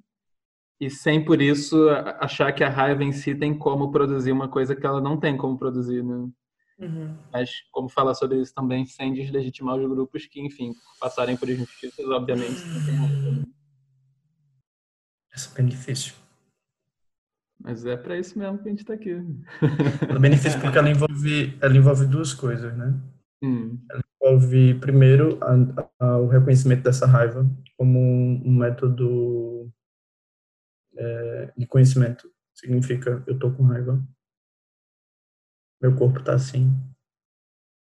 e sem por isso achar que a raiva em si tem como produzir uma coisa que ela não tem como produzir, né? Uhum. Mas como falar sobre isso também sem deslegitimar os grupos que, enfim, passarem por injustiças, obviamente? Essa é bem difícil. Mas é para isso mesmo que a gente está aqui. É bem difícil porque ela envolve, ela envolve duas coisas, né? Hum. Ela envolve, primeiro, a, a, o reconhecimento dessa raiva como um, um método é, de conhecimento. Significa, eu estou com raiva, meu corpo está assim,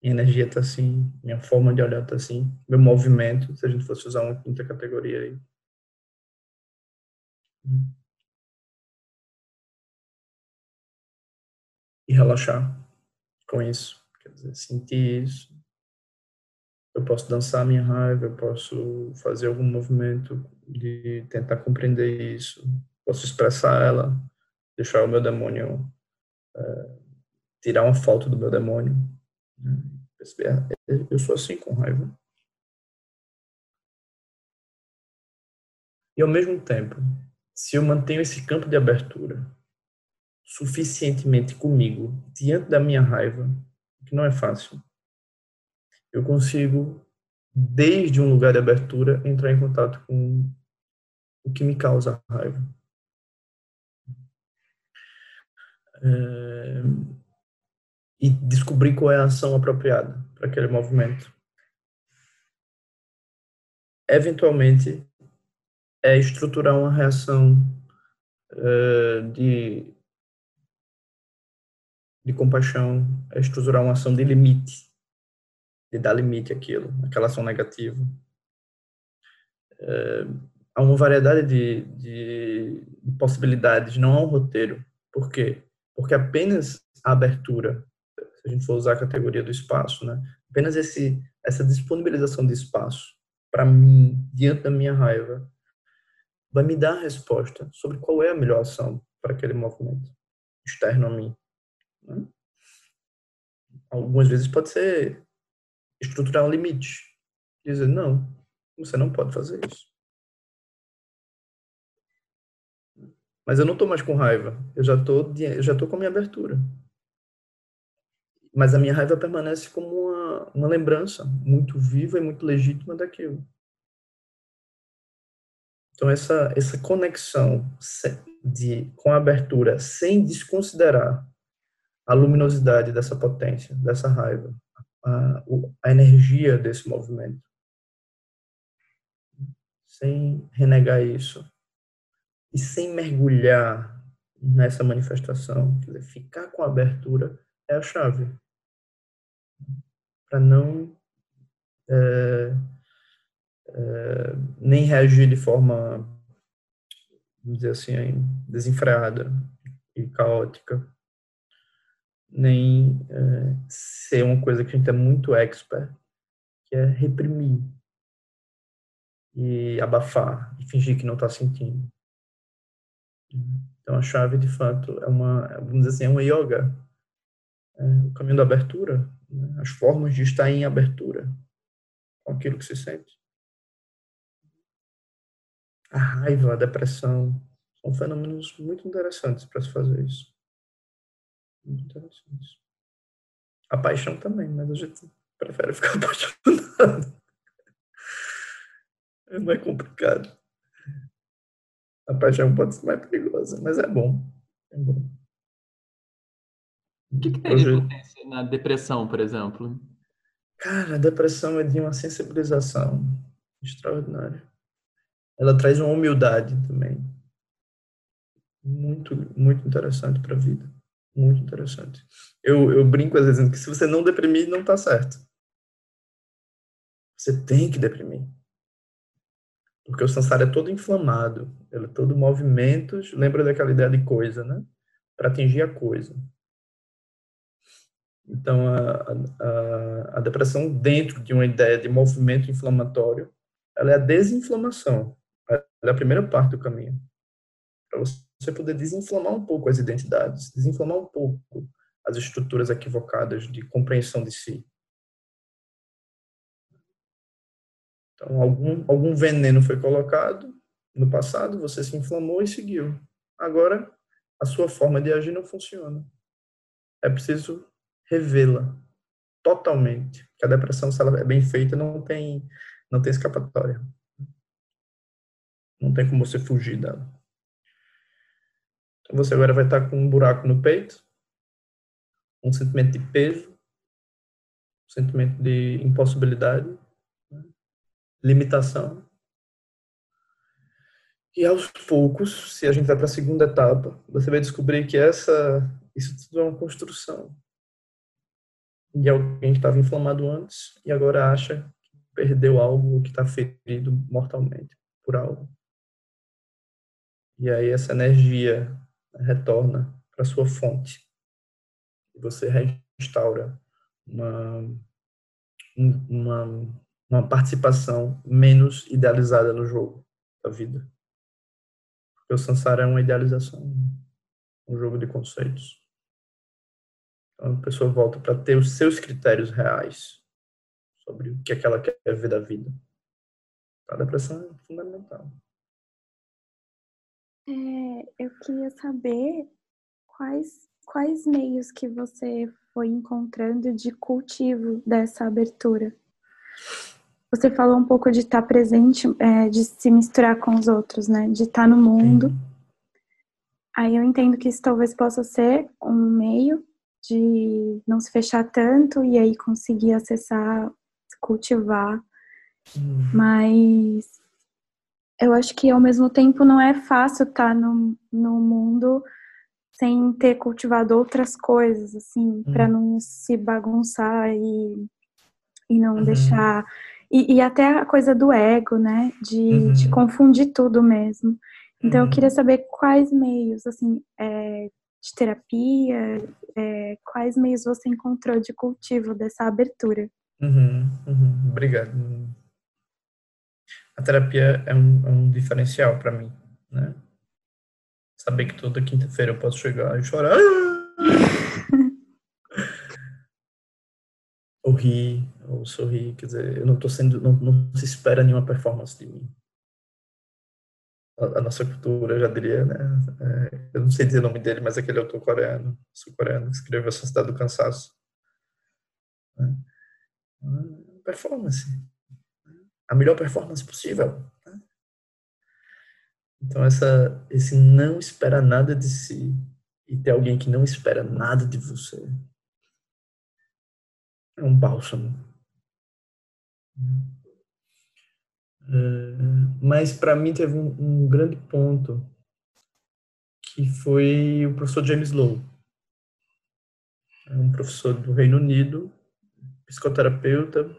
minha energia está assim, minha forma de olhar está assim, meu movimento, se a gente fosse usar uma quinta categoria aí, e relaxar com isso. Quer dizer, sentir isso. Eu posso dançar minha raiva, eu posso fazer algum movimento de tentar compreender isso, posso expressar ela, deixar o meu demônio, é, tirar uma foto do meu demônio. Né? Eu sou assim com raiva. E ao mesmo tempo, se eu mantenho esse campo de abertura suficientemente comigo diante da minha raiva, que não é fácil, eu consigo, desde um lugar de abertura, entrar em contato com o que me causa raiva. É, e descobrir qual é a ação apropriada para aquele movimento. Eventualmente, é estruturar uma reação uh, de, de compaixão, é estruturar uma ação de limite, de dar limite àquilo, aquela ação negativa. Uh, há uma variedade de, de, de, possibilidades, não há um roteiro. Por quê? Porque apenas a abertura, se a gente for usar a categoria do espaço, né? apenas esse, essa disponibilização de espaço para mim, diante da minha raiva, vai me dar a resposta sobre qual é a melhor ação para aquele movimento externo a mim. Né? Algumas vezes pode ser estruturar um limite. Dizer, não, você não pode fazer isso. Mas eu não estou mais com raiva. Eu já estou já com a minha abertura. Mas a minha raiva permanece como uma, uma lembrança muito viva e muito legítima daquilo. Então, essa, essa conexão de, com a abertura, sem desconsiderar a luminosidade dessa potência, dessa raiva, a, a energia desse movimento, sem renegar isso, e sem mergulhar nessa manifestação, quer dizer, ficar com a abertura é a chave. Para não é, é, nem reagir de forma, vamos dizer assim, desenfreada e caótica, nem é, ser uma coisa que a gente é muito expert, que é reprimir e abafar e fingir que não está sentindo. Então a chave, de fato, é uma, vamos dizer assim, é uma yoga, é o caminho da abertura, né? as formas de estar em abertura com aquilo que se sente. A raiva, a depressão, são fenômenos muito interessantes para se fazer isso. Muito interessantes. A paixão também, mas a gente prefere ficar apaixonado. É mais complicado. A paixão pode ser mais perigosa, mas é bom. É bom. O que, que tem de potência na depressão, por exemplo? Cara, a depressão é de uma sensibilização extraordinária. Ela traz uma humildade também. Muito, muito interessante para a vida. Muito interessante. Eu, eu brinco às vezes que se você não deprimir, não está certo. Você tem que deprimir. Porque o samsara é todo inflamado, ele é todo movimentos, lembra daquela ideia de coisa, né? Para atingir a coisa. Então, a, a, a, depressão dentro de uma ideia de movimento inflamatório, ela é a desinflamação. Ela é a primeira parte do caminho. Para você poder desinflamar um pouco as identidades, desinflamar um pouco as estruturas equivocadas de compreensão de si. Então, algum, algum veneno foi colocado no passado, você se inflamou e seguiu. Agora, a sua forma de agir não funciona. É preciso revê-la totalmente. Que a depressão, se ela é bem feita, não tem, não tem escapatória. Não tem como você fugir dela. Você agora vai estar com um buraco no peito, um sentimento de peso, um sentimento de impossibilidade, limitação. E aos poucos, se a gente vai para a segunda etapa, você vai descobrir que essa isso tudo é uma construção. E alguém que estava inflamado antes e agora acha que perdeu algo, que está ferido mortalmente por algo. E aí essa energia retorna para sua fonte. Você restaura uma, uma uma participação menos idealizada no jogo da vida. Porque o Sansara é uma idealização, um jogo de conceitos. Então a pessoa volta para ter os seus critérios reais sobre o que, é que ela quer ver da vida. A depressão é fundamental. É, eu queria saber quais, quais meios que você foi encontrando de cultivo dessa abertura. Você falou um pouco de estar presente, é, de se misturar com os outros, né? De estar no mundo. Sim. Aí eu entendo que isso talvez possa ser um meio de não se fechar tanto e aí conseguir acessar, cultivar. Hum. Mas eu acho que ao mesmo tempo não é fácil estar no, no mundo sem ter cultivado outras coisas, assim, hum. para não se bagunçar e, e não uhum. deixar e, e, até a coisa do ego, né? De, uhum. de confundir tudo mesmo. Então, uhum. eu queria saber quais meios, assim, é, de terapia, é, quais meios você encontrou de cultivo dessa abertura. Uhum, uhum, obrigado. A terapia é um, é um diferencial para mim. né? Saber que toda quinta-feira eu posso chegar e chorar. ou rir, ou sorrir, quer dizer, eu não estou sendo, não, não se espera nenhuma performance de mim. A, a nossa cultura, eu já diria, né? É, eu não sei dizer o nome dele, mas aquele autor coreano, sul-coreano, escreveu A Sociedade do Cansaço. Né? Performance. A melhor performance possível. Né? Então, essa, esse não esperar nada de si e ter alguém que não espera nada de você é um bálsamo. É, mas para mim teve um, um, grande ponto que foi o professor James Lowe, é um professor do Reino Unido, psicoterapeuta,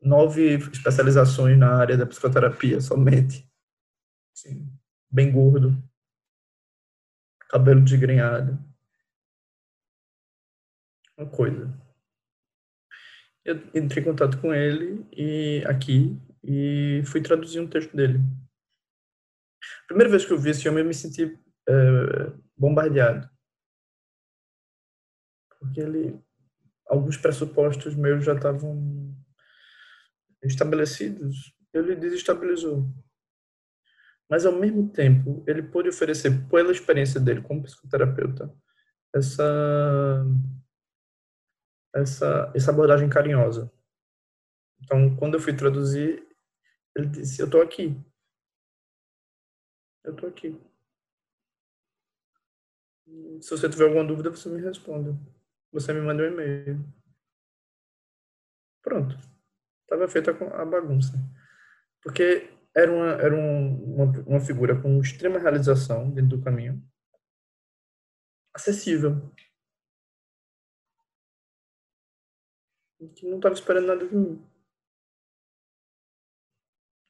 nove especializações na área da psicoterapia somente, bem gordo, cabelo desgrenhado, uma coisa. Eu entrei em contato com ele e aqui e fui traduzir um texto dele. Primeira vez que eu vi esse homem, eu me senti é, bombardeado. Porque ele, alguns pressupostos meus já estavam estabelecidos. Ele desestabilizou. Mas, ao mesmo tempo, ele pôde oferecer, pela experiência dele como psicoterapeuta, essa essa, essa abordagem carinhosa. Então, quando eu fui traduzir, ele disse: Eu estou aqui. Eu estou aqui. Se você tiver alguma dúvida, você me responde. Você me manda um e-mail. Pronto. Estava feita a bagunça. Porque era, uma, era um, uma, uma figura com extrema realização dentro do caminho. Acessível. que não estava esperando nada de mim.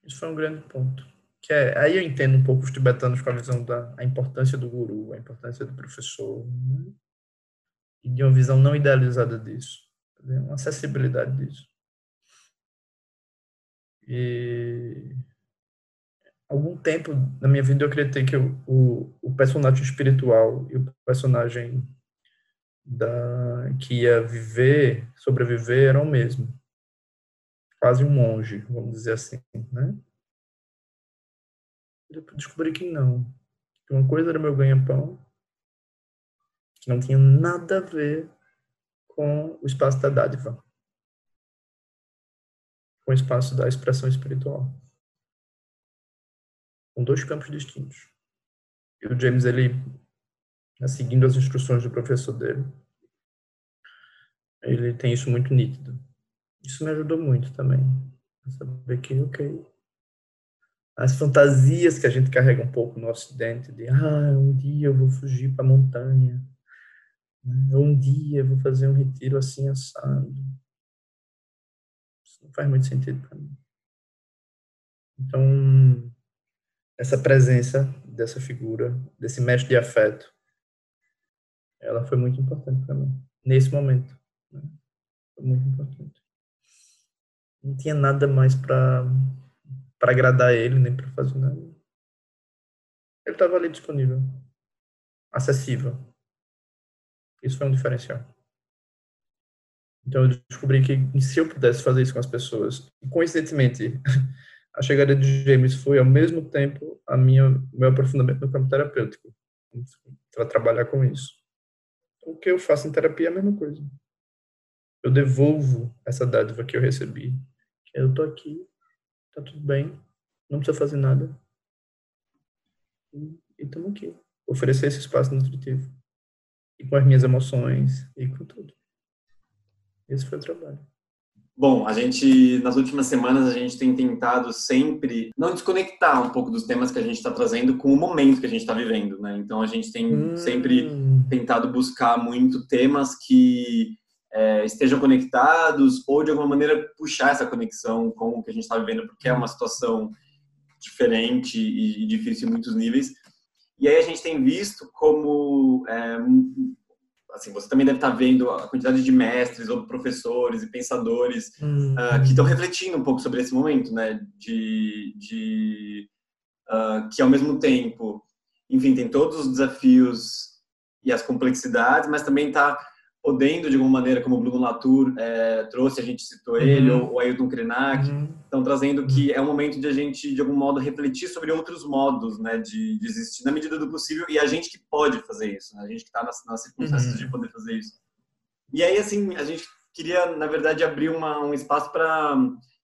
Isso foi um grande ponto. Que é, aí eu entendo um pouco os tibetanos com a visão da a importância do guru, a importância do professor, né? e de uma visão não idealizada disso, uma acessibilidade disso. E algum tempo na minha vida eu acreditei que o, o, personagem espiritual e o personagem da, que ia viver, sobreviver, era o mesmo. Quase um monge, vamos dizer assim, né? Descobri que não. Que uma coisa era meu ganha-pão, que não tinha nada a ver com o espaço da dádiva, com o espaço da expressão espiritual. Com dois campos distintos. E o James, ele né, seguindo as instruções do professor dele. Ele tem isso muito nítido. Isso me ajudou muito também. Saber que, ok. As fantasias que a gente carrega um pouco no Ocidente, de ah, um dia eu vou fugir para a montanha, né? um dia eu vou fazer um retiro assim assado. Não faz muito sentido para mim. Então, essa presença dessa figura, desse mestre de afeto, ela foi muito importante para mim, nesse momento. Né? Foi muito importante. Não tinha nada mais para para agradar ele, nem para fazer nada. Ele estava ali disponível, acessível. Isso foi um diferencial. Então eu descobri que se eu pudesse fazer isso com as pessoas, e coincidentemente, a chegada de James foi ao mesmo tempo a minha meu aprofundamento no campo terapêutico, para trabalhar com isso o que eu faço em terapia é a mesma coisa. Eu devolvo essa dádiva que eu recebi. Eu tô aqui, tá tudo bem, não precisa fazer nada. E estamos aqui. Oferecer esse espaço nutritivo. E com as minhas emoções e com tudo. Esse foi o trabalho. Bom, a gente, nas últimas semanas, a gente tem tentado sempre não desconectar um pouco dos temas que a gente está trazendo com o momento que a gente está vivendo, né? Então, a gente tem hum. sempre tentado buscar muito temas que é, estejam conectados ou, de alguma maneira, puxar essa conexão com o que a gente está vivendo, porque é uma situação diferente e, difícil em muitos níveis. E aí a gente tem visto como é, assim, você também deve estar vendo a quantidade de mestres ou professores e pensadores uh, que estão refletindo um pouco sobre esse momento, né? De, de uh, que ao mesmo tempo, enfim, tem todos os desafios e as complexidades, mas também está podendo, de alguma maneira, como o Bruno Latour é, trouxe, a gente citou uhum. ele, ou o Ailton Krenak, uhum. estão trazendo que é um momento de a gente, de algum modo, refletir sobre outros modos né, de, de existir, na medida do possível, e a gente que pode fazer isso, né, a gente que está nas, nas circunstâncias uhum. de poder fazer isso. E aí, assim, a gente queria, na verdade, abrir uma, um espaço para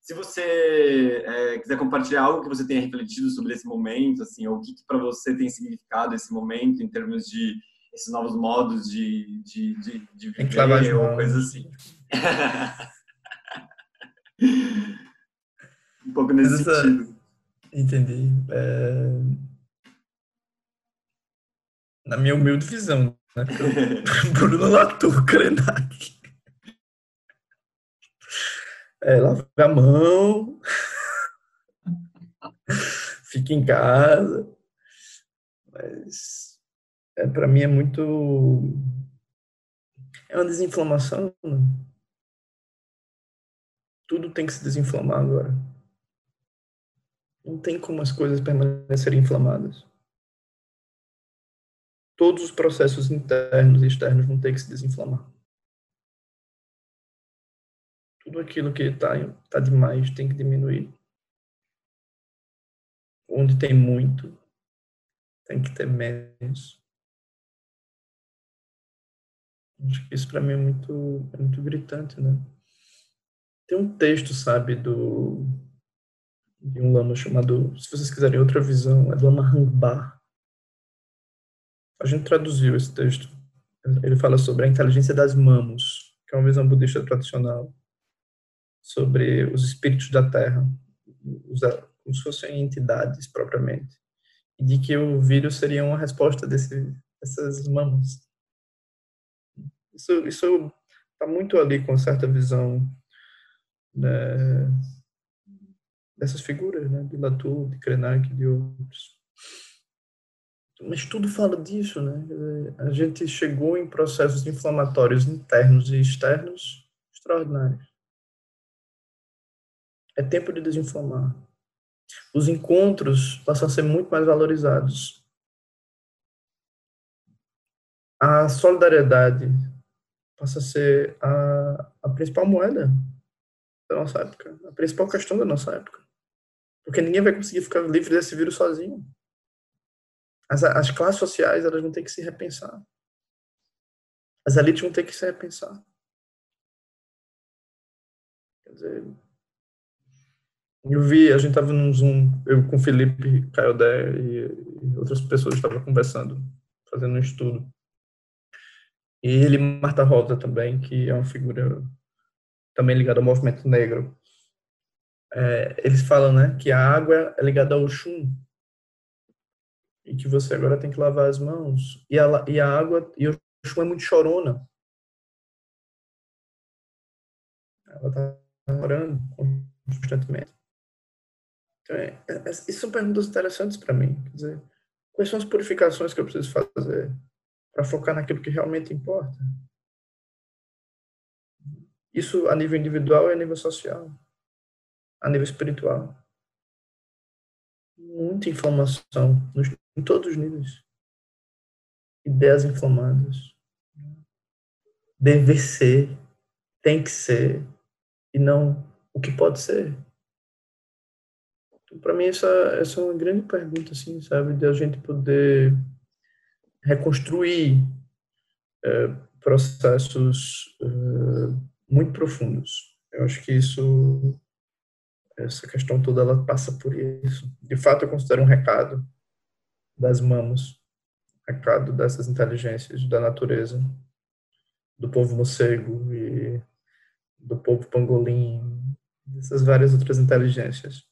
se você é, quiser compartilhar algo que você tenha refletido sobre esse momento, assim, ou o que, que para você tem significado esse momento em termos de esses novos modos de, de, de, de viver ou coisa assim. um pouco nesse Essa... sentido. Entendi. É... Na minha humilde visão, né? Bruno Latour, Krenak. É, lava a mão. Fica em casa. Mas é, para mim é muito. É uma desinflamação. Né? Tudo tem que se desinflamar agora. Não tem como as coisas permanecerem inflamadas. Todos os processos internos e externos vão ter que se desinflamar. Tudo aquilo que está tá demais tem que diminuir. Onde tem muito, tem que ter menos. Acho que isso para mim é muito, é muito gritante, né? Tem um texto, sabe, do de um lama chamado, se vocês quiserem outra visão, é do Lama Hangbar. A gente traduziu esse texto. Ele fala sobre a inteligência das mamos, que é uma visão budista tradicional, sobre os espíritos da Terra, como se fossem entidades propriamente, e de que o vírus seria uma resposta desse, dessas mamas. Isso isso está muito ali com certa visão né, dessas figuras, né, de Latour, de Krenak de outros. Mas tudo fala disso, né? A gente chegou em processos inflamatórios internos e externos extraordinários. É tempo de desinflamar. Os encontros passam a ser muito mais valorizados. A solidariedade passa a ser a, a principal moeda da nossa época, a principal questão da nossa época. Porque ninguém vai conseguir ficar livre desse vírus sozinho. As, as classes sociais elas vão ter que se repensar. As elites vão ter que se repensar. Quer dizer, eu vi, a gente estava num Zoom, eu com o Felipe, Caio Dé e, e outras pessoas estavam conversando, fazendo um estudo. E ele, Marta Rosa também, que é uma figura também ligada ao movimento negro. É, eles falam, né, que a água é ligada ao chum e que você agora tem que lavar as mãos. E a, e a água, e o chum é muito chorona. Ela está orando constantemente. Então, é, é, isso são perguntas interessantes para mim. Quer dizer, quais são as purificações que eu preciso fazer? Para focar naquilo que realmente importa. Isso a nível individual e a nível social, a nível espiritual. Muita inflamação nos, em todos os níveis. Ideias inflamadas. Deve ser, tem que ser, e não o que pode ser. Então, para mim, essa, essa é uma grande pergunta, assim, sabe? De a gente poder reconstruir é, processos é, muito profundos. Eu acho que isso, essa questão toda, ela passa por isso. De fato, eu considero um recado das mãos, recado dessas inteligências da natureza, do povo morcego e do povo pangolim, dessas várias outras inteligências,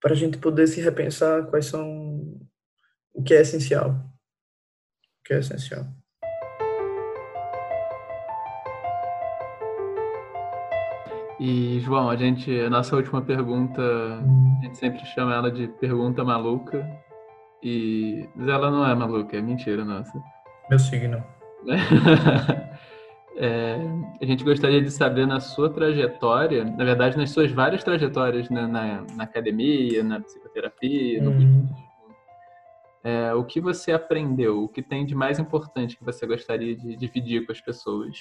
para a gente poder se repensar quais são o que é essencial que é essencial. E, João, a gente, a nossa última pergunta, a gente sempre chama ela de pergunta maluca. E, mas ela não é maluca, é mentira nossa. Meu signo. É, a gente gostaria de saber na sua trajetória, na verdade, nas suas várias trajetórias né, na, na, academia, na psicoterapia, no uhum. É, o que você aprendeu, o que tem de mais importante que você gostaria de dividir com as pessoas?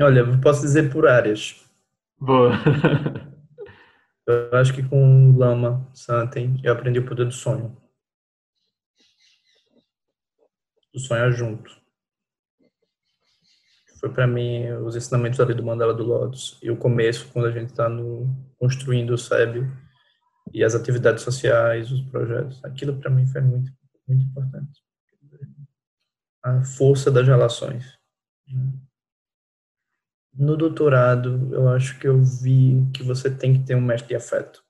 Olha, eu posso dizer por áreas. Boa. eu acho que com Lama Santen eu aprendi o poder do sonho. Do sonhar junto. Foi para mim os ensinamentos ali do Mandala do Lotus e o começo, quando a gente está construindo o SEB e as atividades sociais, os projetos. Aquilo para mim foi muito, muito importante. A força das relações. No doutorado, eu acho que eu vi que você tem que ter um mestre de afeto.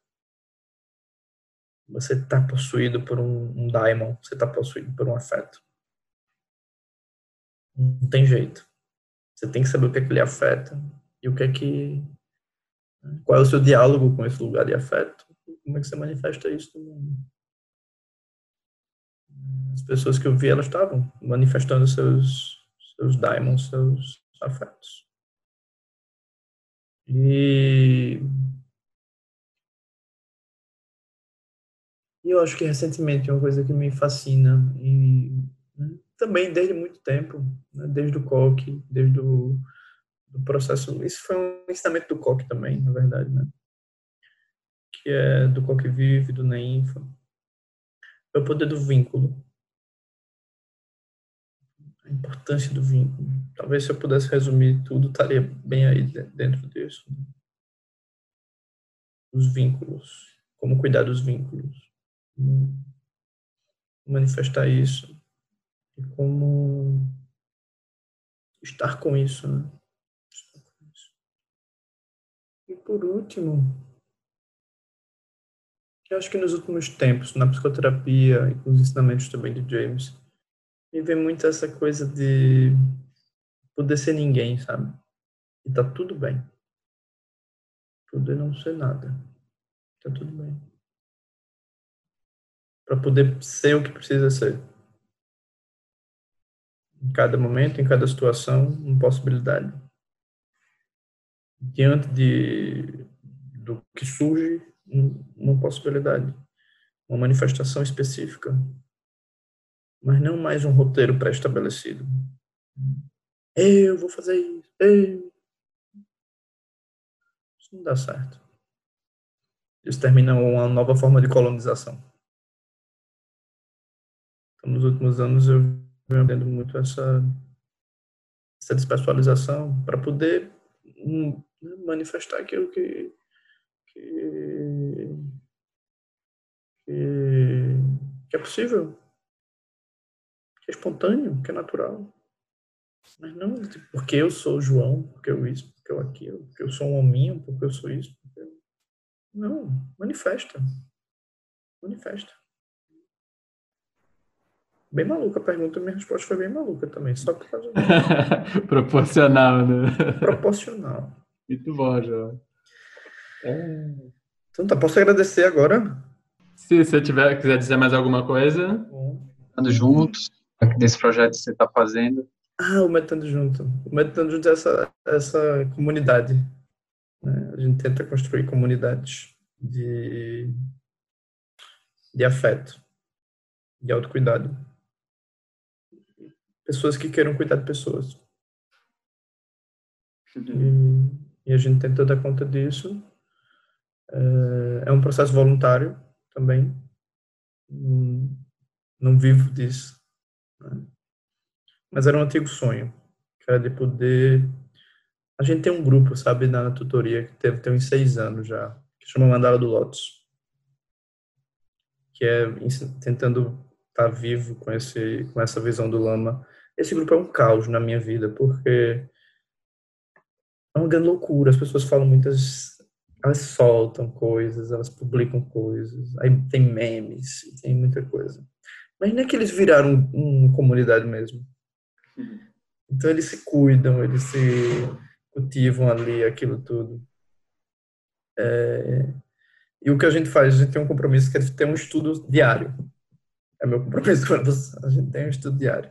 Você está possuído por um, um daimon, você está possuído por um afeto. Não tem jeito. Você tem que saber o que é que lhe afeta e o que é que. Qual é o seu diálogo com esse lugar de afeto? Como é que você manifesta isso no mundo? As pessoas que eu vi, elas estavam manifestando seus, seus daimons, seus afetos. E eu acho que recentemente uma coisa que me fascina e né, também desde muito tempo, né, desde o coque, desde o do processo. Isso foi um ensinamento do coque também, na verdade, né? Que é do coque vive, do Neinfa. É o poder do vínculo. A importância do vínculo. Talvez se eu pudesse resumir tudo, estaria bem aí dentro disso. Né? Os vínculos. Como cuidar dos vínculos. Como manifestar isso. E como estar com isso. Né? E por último, eu acho que nos últimos tempos, na psicoterapia e com os ensinamentos também de James, me vem muito essa coisa de poder ser ninguém, sabe? E tá tudo bem. Poder não ser nada. Tá tudo bem. Para poder ser o que precisa ser. Em cada momento, em cada situação, uma possibilidade. Diante de do que surge, uma possibilidade, uma manifestação específica, mas não mais um roteiro pré-estabelecido. Eu vou fazer isso. Eu. Isso não dá certo. Isso termina uma nova forma de colonização. Então, nos últimos anos eu venho vendo muito essa, essa despessoalização para poder hum, manifestar aquilo que, que, que, que é possível, que é espontâneo, que é natural. Mas não tipo, porque eu sou João, porque eu isso, porque eu aquilo, porque eu sou um hominho, porque eu sou isso. Eu... Não, manifesta. Manifesta. Bem maluca a pergunta, minha resposta foi bem maluca também, só por causa. Proporcional, né? Proporcional. Muito bom, João. É... Então tá, posso agradecer agora? Se você tiver, quiser dizer mais alguma coisa. Estando juntos, desse projeto que você está fazendo. Ah, o Meditando Junto. O Meditando Junto é essa, essa comunidade. Né? A gente tenta construir comunidades de, de afeto, de autocuidado. Pessoas que queiram cuidar de pessoas. E, e a gente tenta dar conta disso. É, é um processo voluntário também. Não, vivo disso. Né? mas era um antigo sonho, que era de poder. A gente tem um grupo, sabe, na tutoria, que teve, tem uns seis anos já, que chama Mandala do Lotus, que é tentando estar vivo com, esse, com essa visão do Lama. Esse grupo é um caos na minha vida, porque é uma grande loucura. As pessoas falam muitas. Elas soltam coisas, elas publicam coisas, aí tem memes, tem muita coisa. Mas não é que eles viraram uma comunidade mesmo. Então eles se cuidam, eles se cultivam ali aquilo tudo. É, e o que a gente faz, a gente tem um compromisso que é ter um estudo diário. É meu compromisso com você. A gente tem um estudo diário.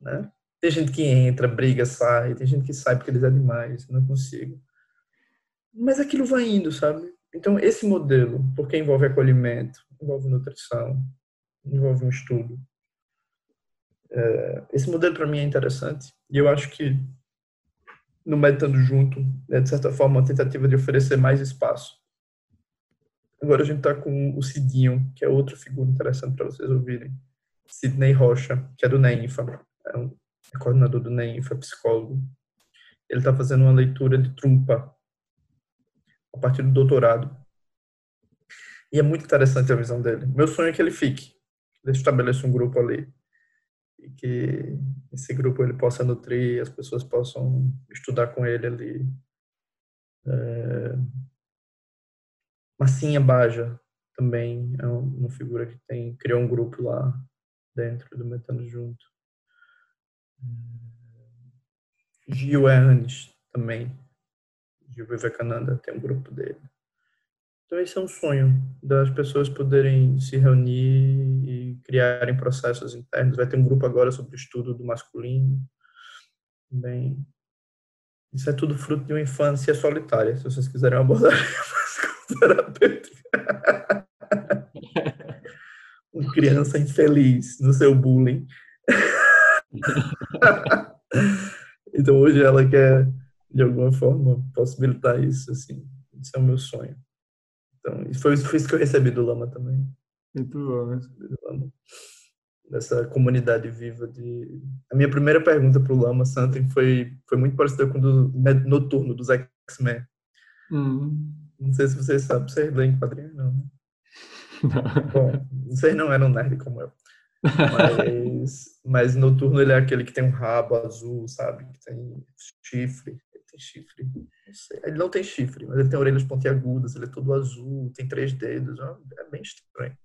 né? Tem gente que entra, briga, sai, tem gente que sai porque eles é demais, não consigo. Mas aquilo vai indo, sabe? Então, esse modelo, porque envolve acolhimento, envolve nutrição, envolve um estudo, é, esse modelo para mim é interessante e eu acho que no Meditando Junto, é de certa forma, uma tentativa de oferecer mais espaço. Agora a gente está com o Cidinho, que é outra figura interessante para vocês ouvirem. Sidney Rocha, que é do NEINFA, é, um, é coordenador do NEINFA, psicólogo. Ele está fazendo uma leitura de Trumpa, a partir do doutorado. E é muito interessante a visão dele. Meu sonho é que ele fique, que ele estabeleça um grupo ali e que esse grupo ele possa nutrir, as pessoas possam estudar com ele ali. É... Massinha Baja também é uma figura que tem criou um grupo lá dentro do Metano Junto. Gil Earnes também, Gil Vivekananda tem um grupo dele. Então esse é um sonho das pessoas poderem se reunir e criarem processos internos. Vai ter um grupo agora sobre o estudo do masculino. Bem, isso é tudo fruto de uma infância solitária. Se vocês quiserem abordar terapêutica. uma criança infeliz no seu bullying. então hoje ela quer de alguma forma possibilitar isso assim. Isso é o meu sonho. Então, foi, foi isso que eu recebi do Lama também. Muito bom. Dessa comunidade viva de... A minha primeira pergunta para o Lama Santin foi, foi muito parecida com do Noturno, dos X-Men. Hum. Não sei se vocês sabem, vocês leem quadrinhos, não, né? Não. Bom, vocês não eram nerd como eu. Mas, mas Noturno ele é aquele que tem um rabo azul, sabe? Que tem chifre chifre. Não. Ele não tem chifre, mas ele tem orelhas pontiagudas, ele é todo azul, tem três dedos. É bem estranho.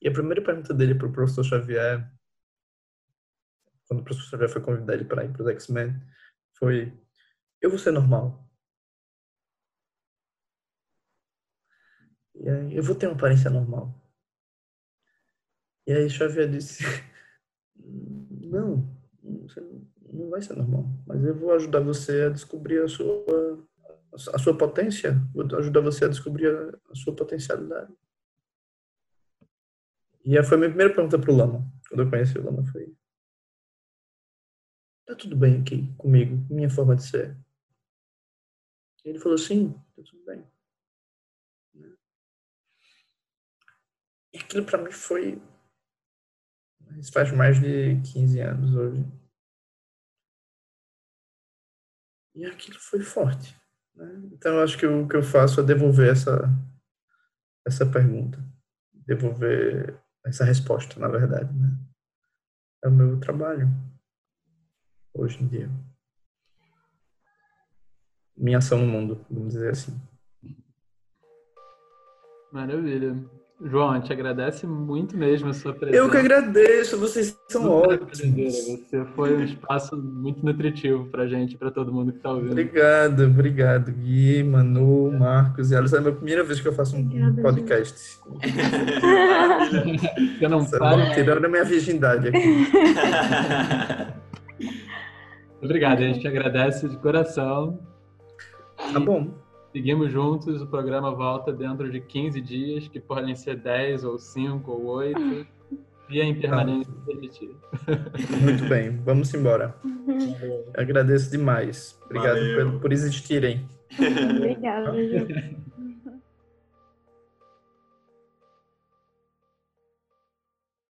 E a primeira pergunta dele para o professor Xavier, quando o professor Xavier foi convidar ele para ir para os X-Men, foi: Eu vou ser normal. E aí, eu vou ter uma aparência normal. E aí Xavier disse: Não, você não não vai ser normal. Mas eu vou ajudar você a descobrir a sua, a sua potência, vou ajudar você a descobrir a, sua potencialidade. E foi a minha primeira pergunta para o Lama, quando eu conheci o Lama, foi tá tudo bem aqui comigo, minha forma de ser? Ele falou, sim, tá tudo bem. E aquilo para mim foi isso faz mais de 15 anos hoje. E aquilo foi forte. Né? Então, eu acho que o que eu faço é devolver essa, essa pergunta, devolver essa resposta, na verdade. Né? É o meu trabalho, hoje em dia. Minha ação no mundo, vamos dizer assim. Maravilha. João, a gente agradece muito mesmo a sua presença. Eu que agradeço, vocês são ótimos. Você foi um espaço muito nutritivo para a gente, para todo mundo que está ouvindo. Obrigado, obrigado, Gui, Manu, Marcos e Alice. É a minha primeira vez que eu faço um Obrigada, podcast. eu não paro. Tirando a minha virgindade aqui. Obrigado, a gente agradece de coração. Tá bom. Seguimos juntos, o programa volta dentro de 15 dias, que podem ser 10 ou 5 ou 8, e a impermanência ah. permitir. Muito bem, vamos embora. Agradeço demais. Obrigado por, por existirem. Obrigada, Ju.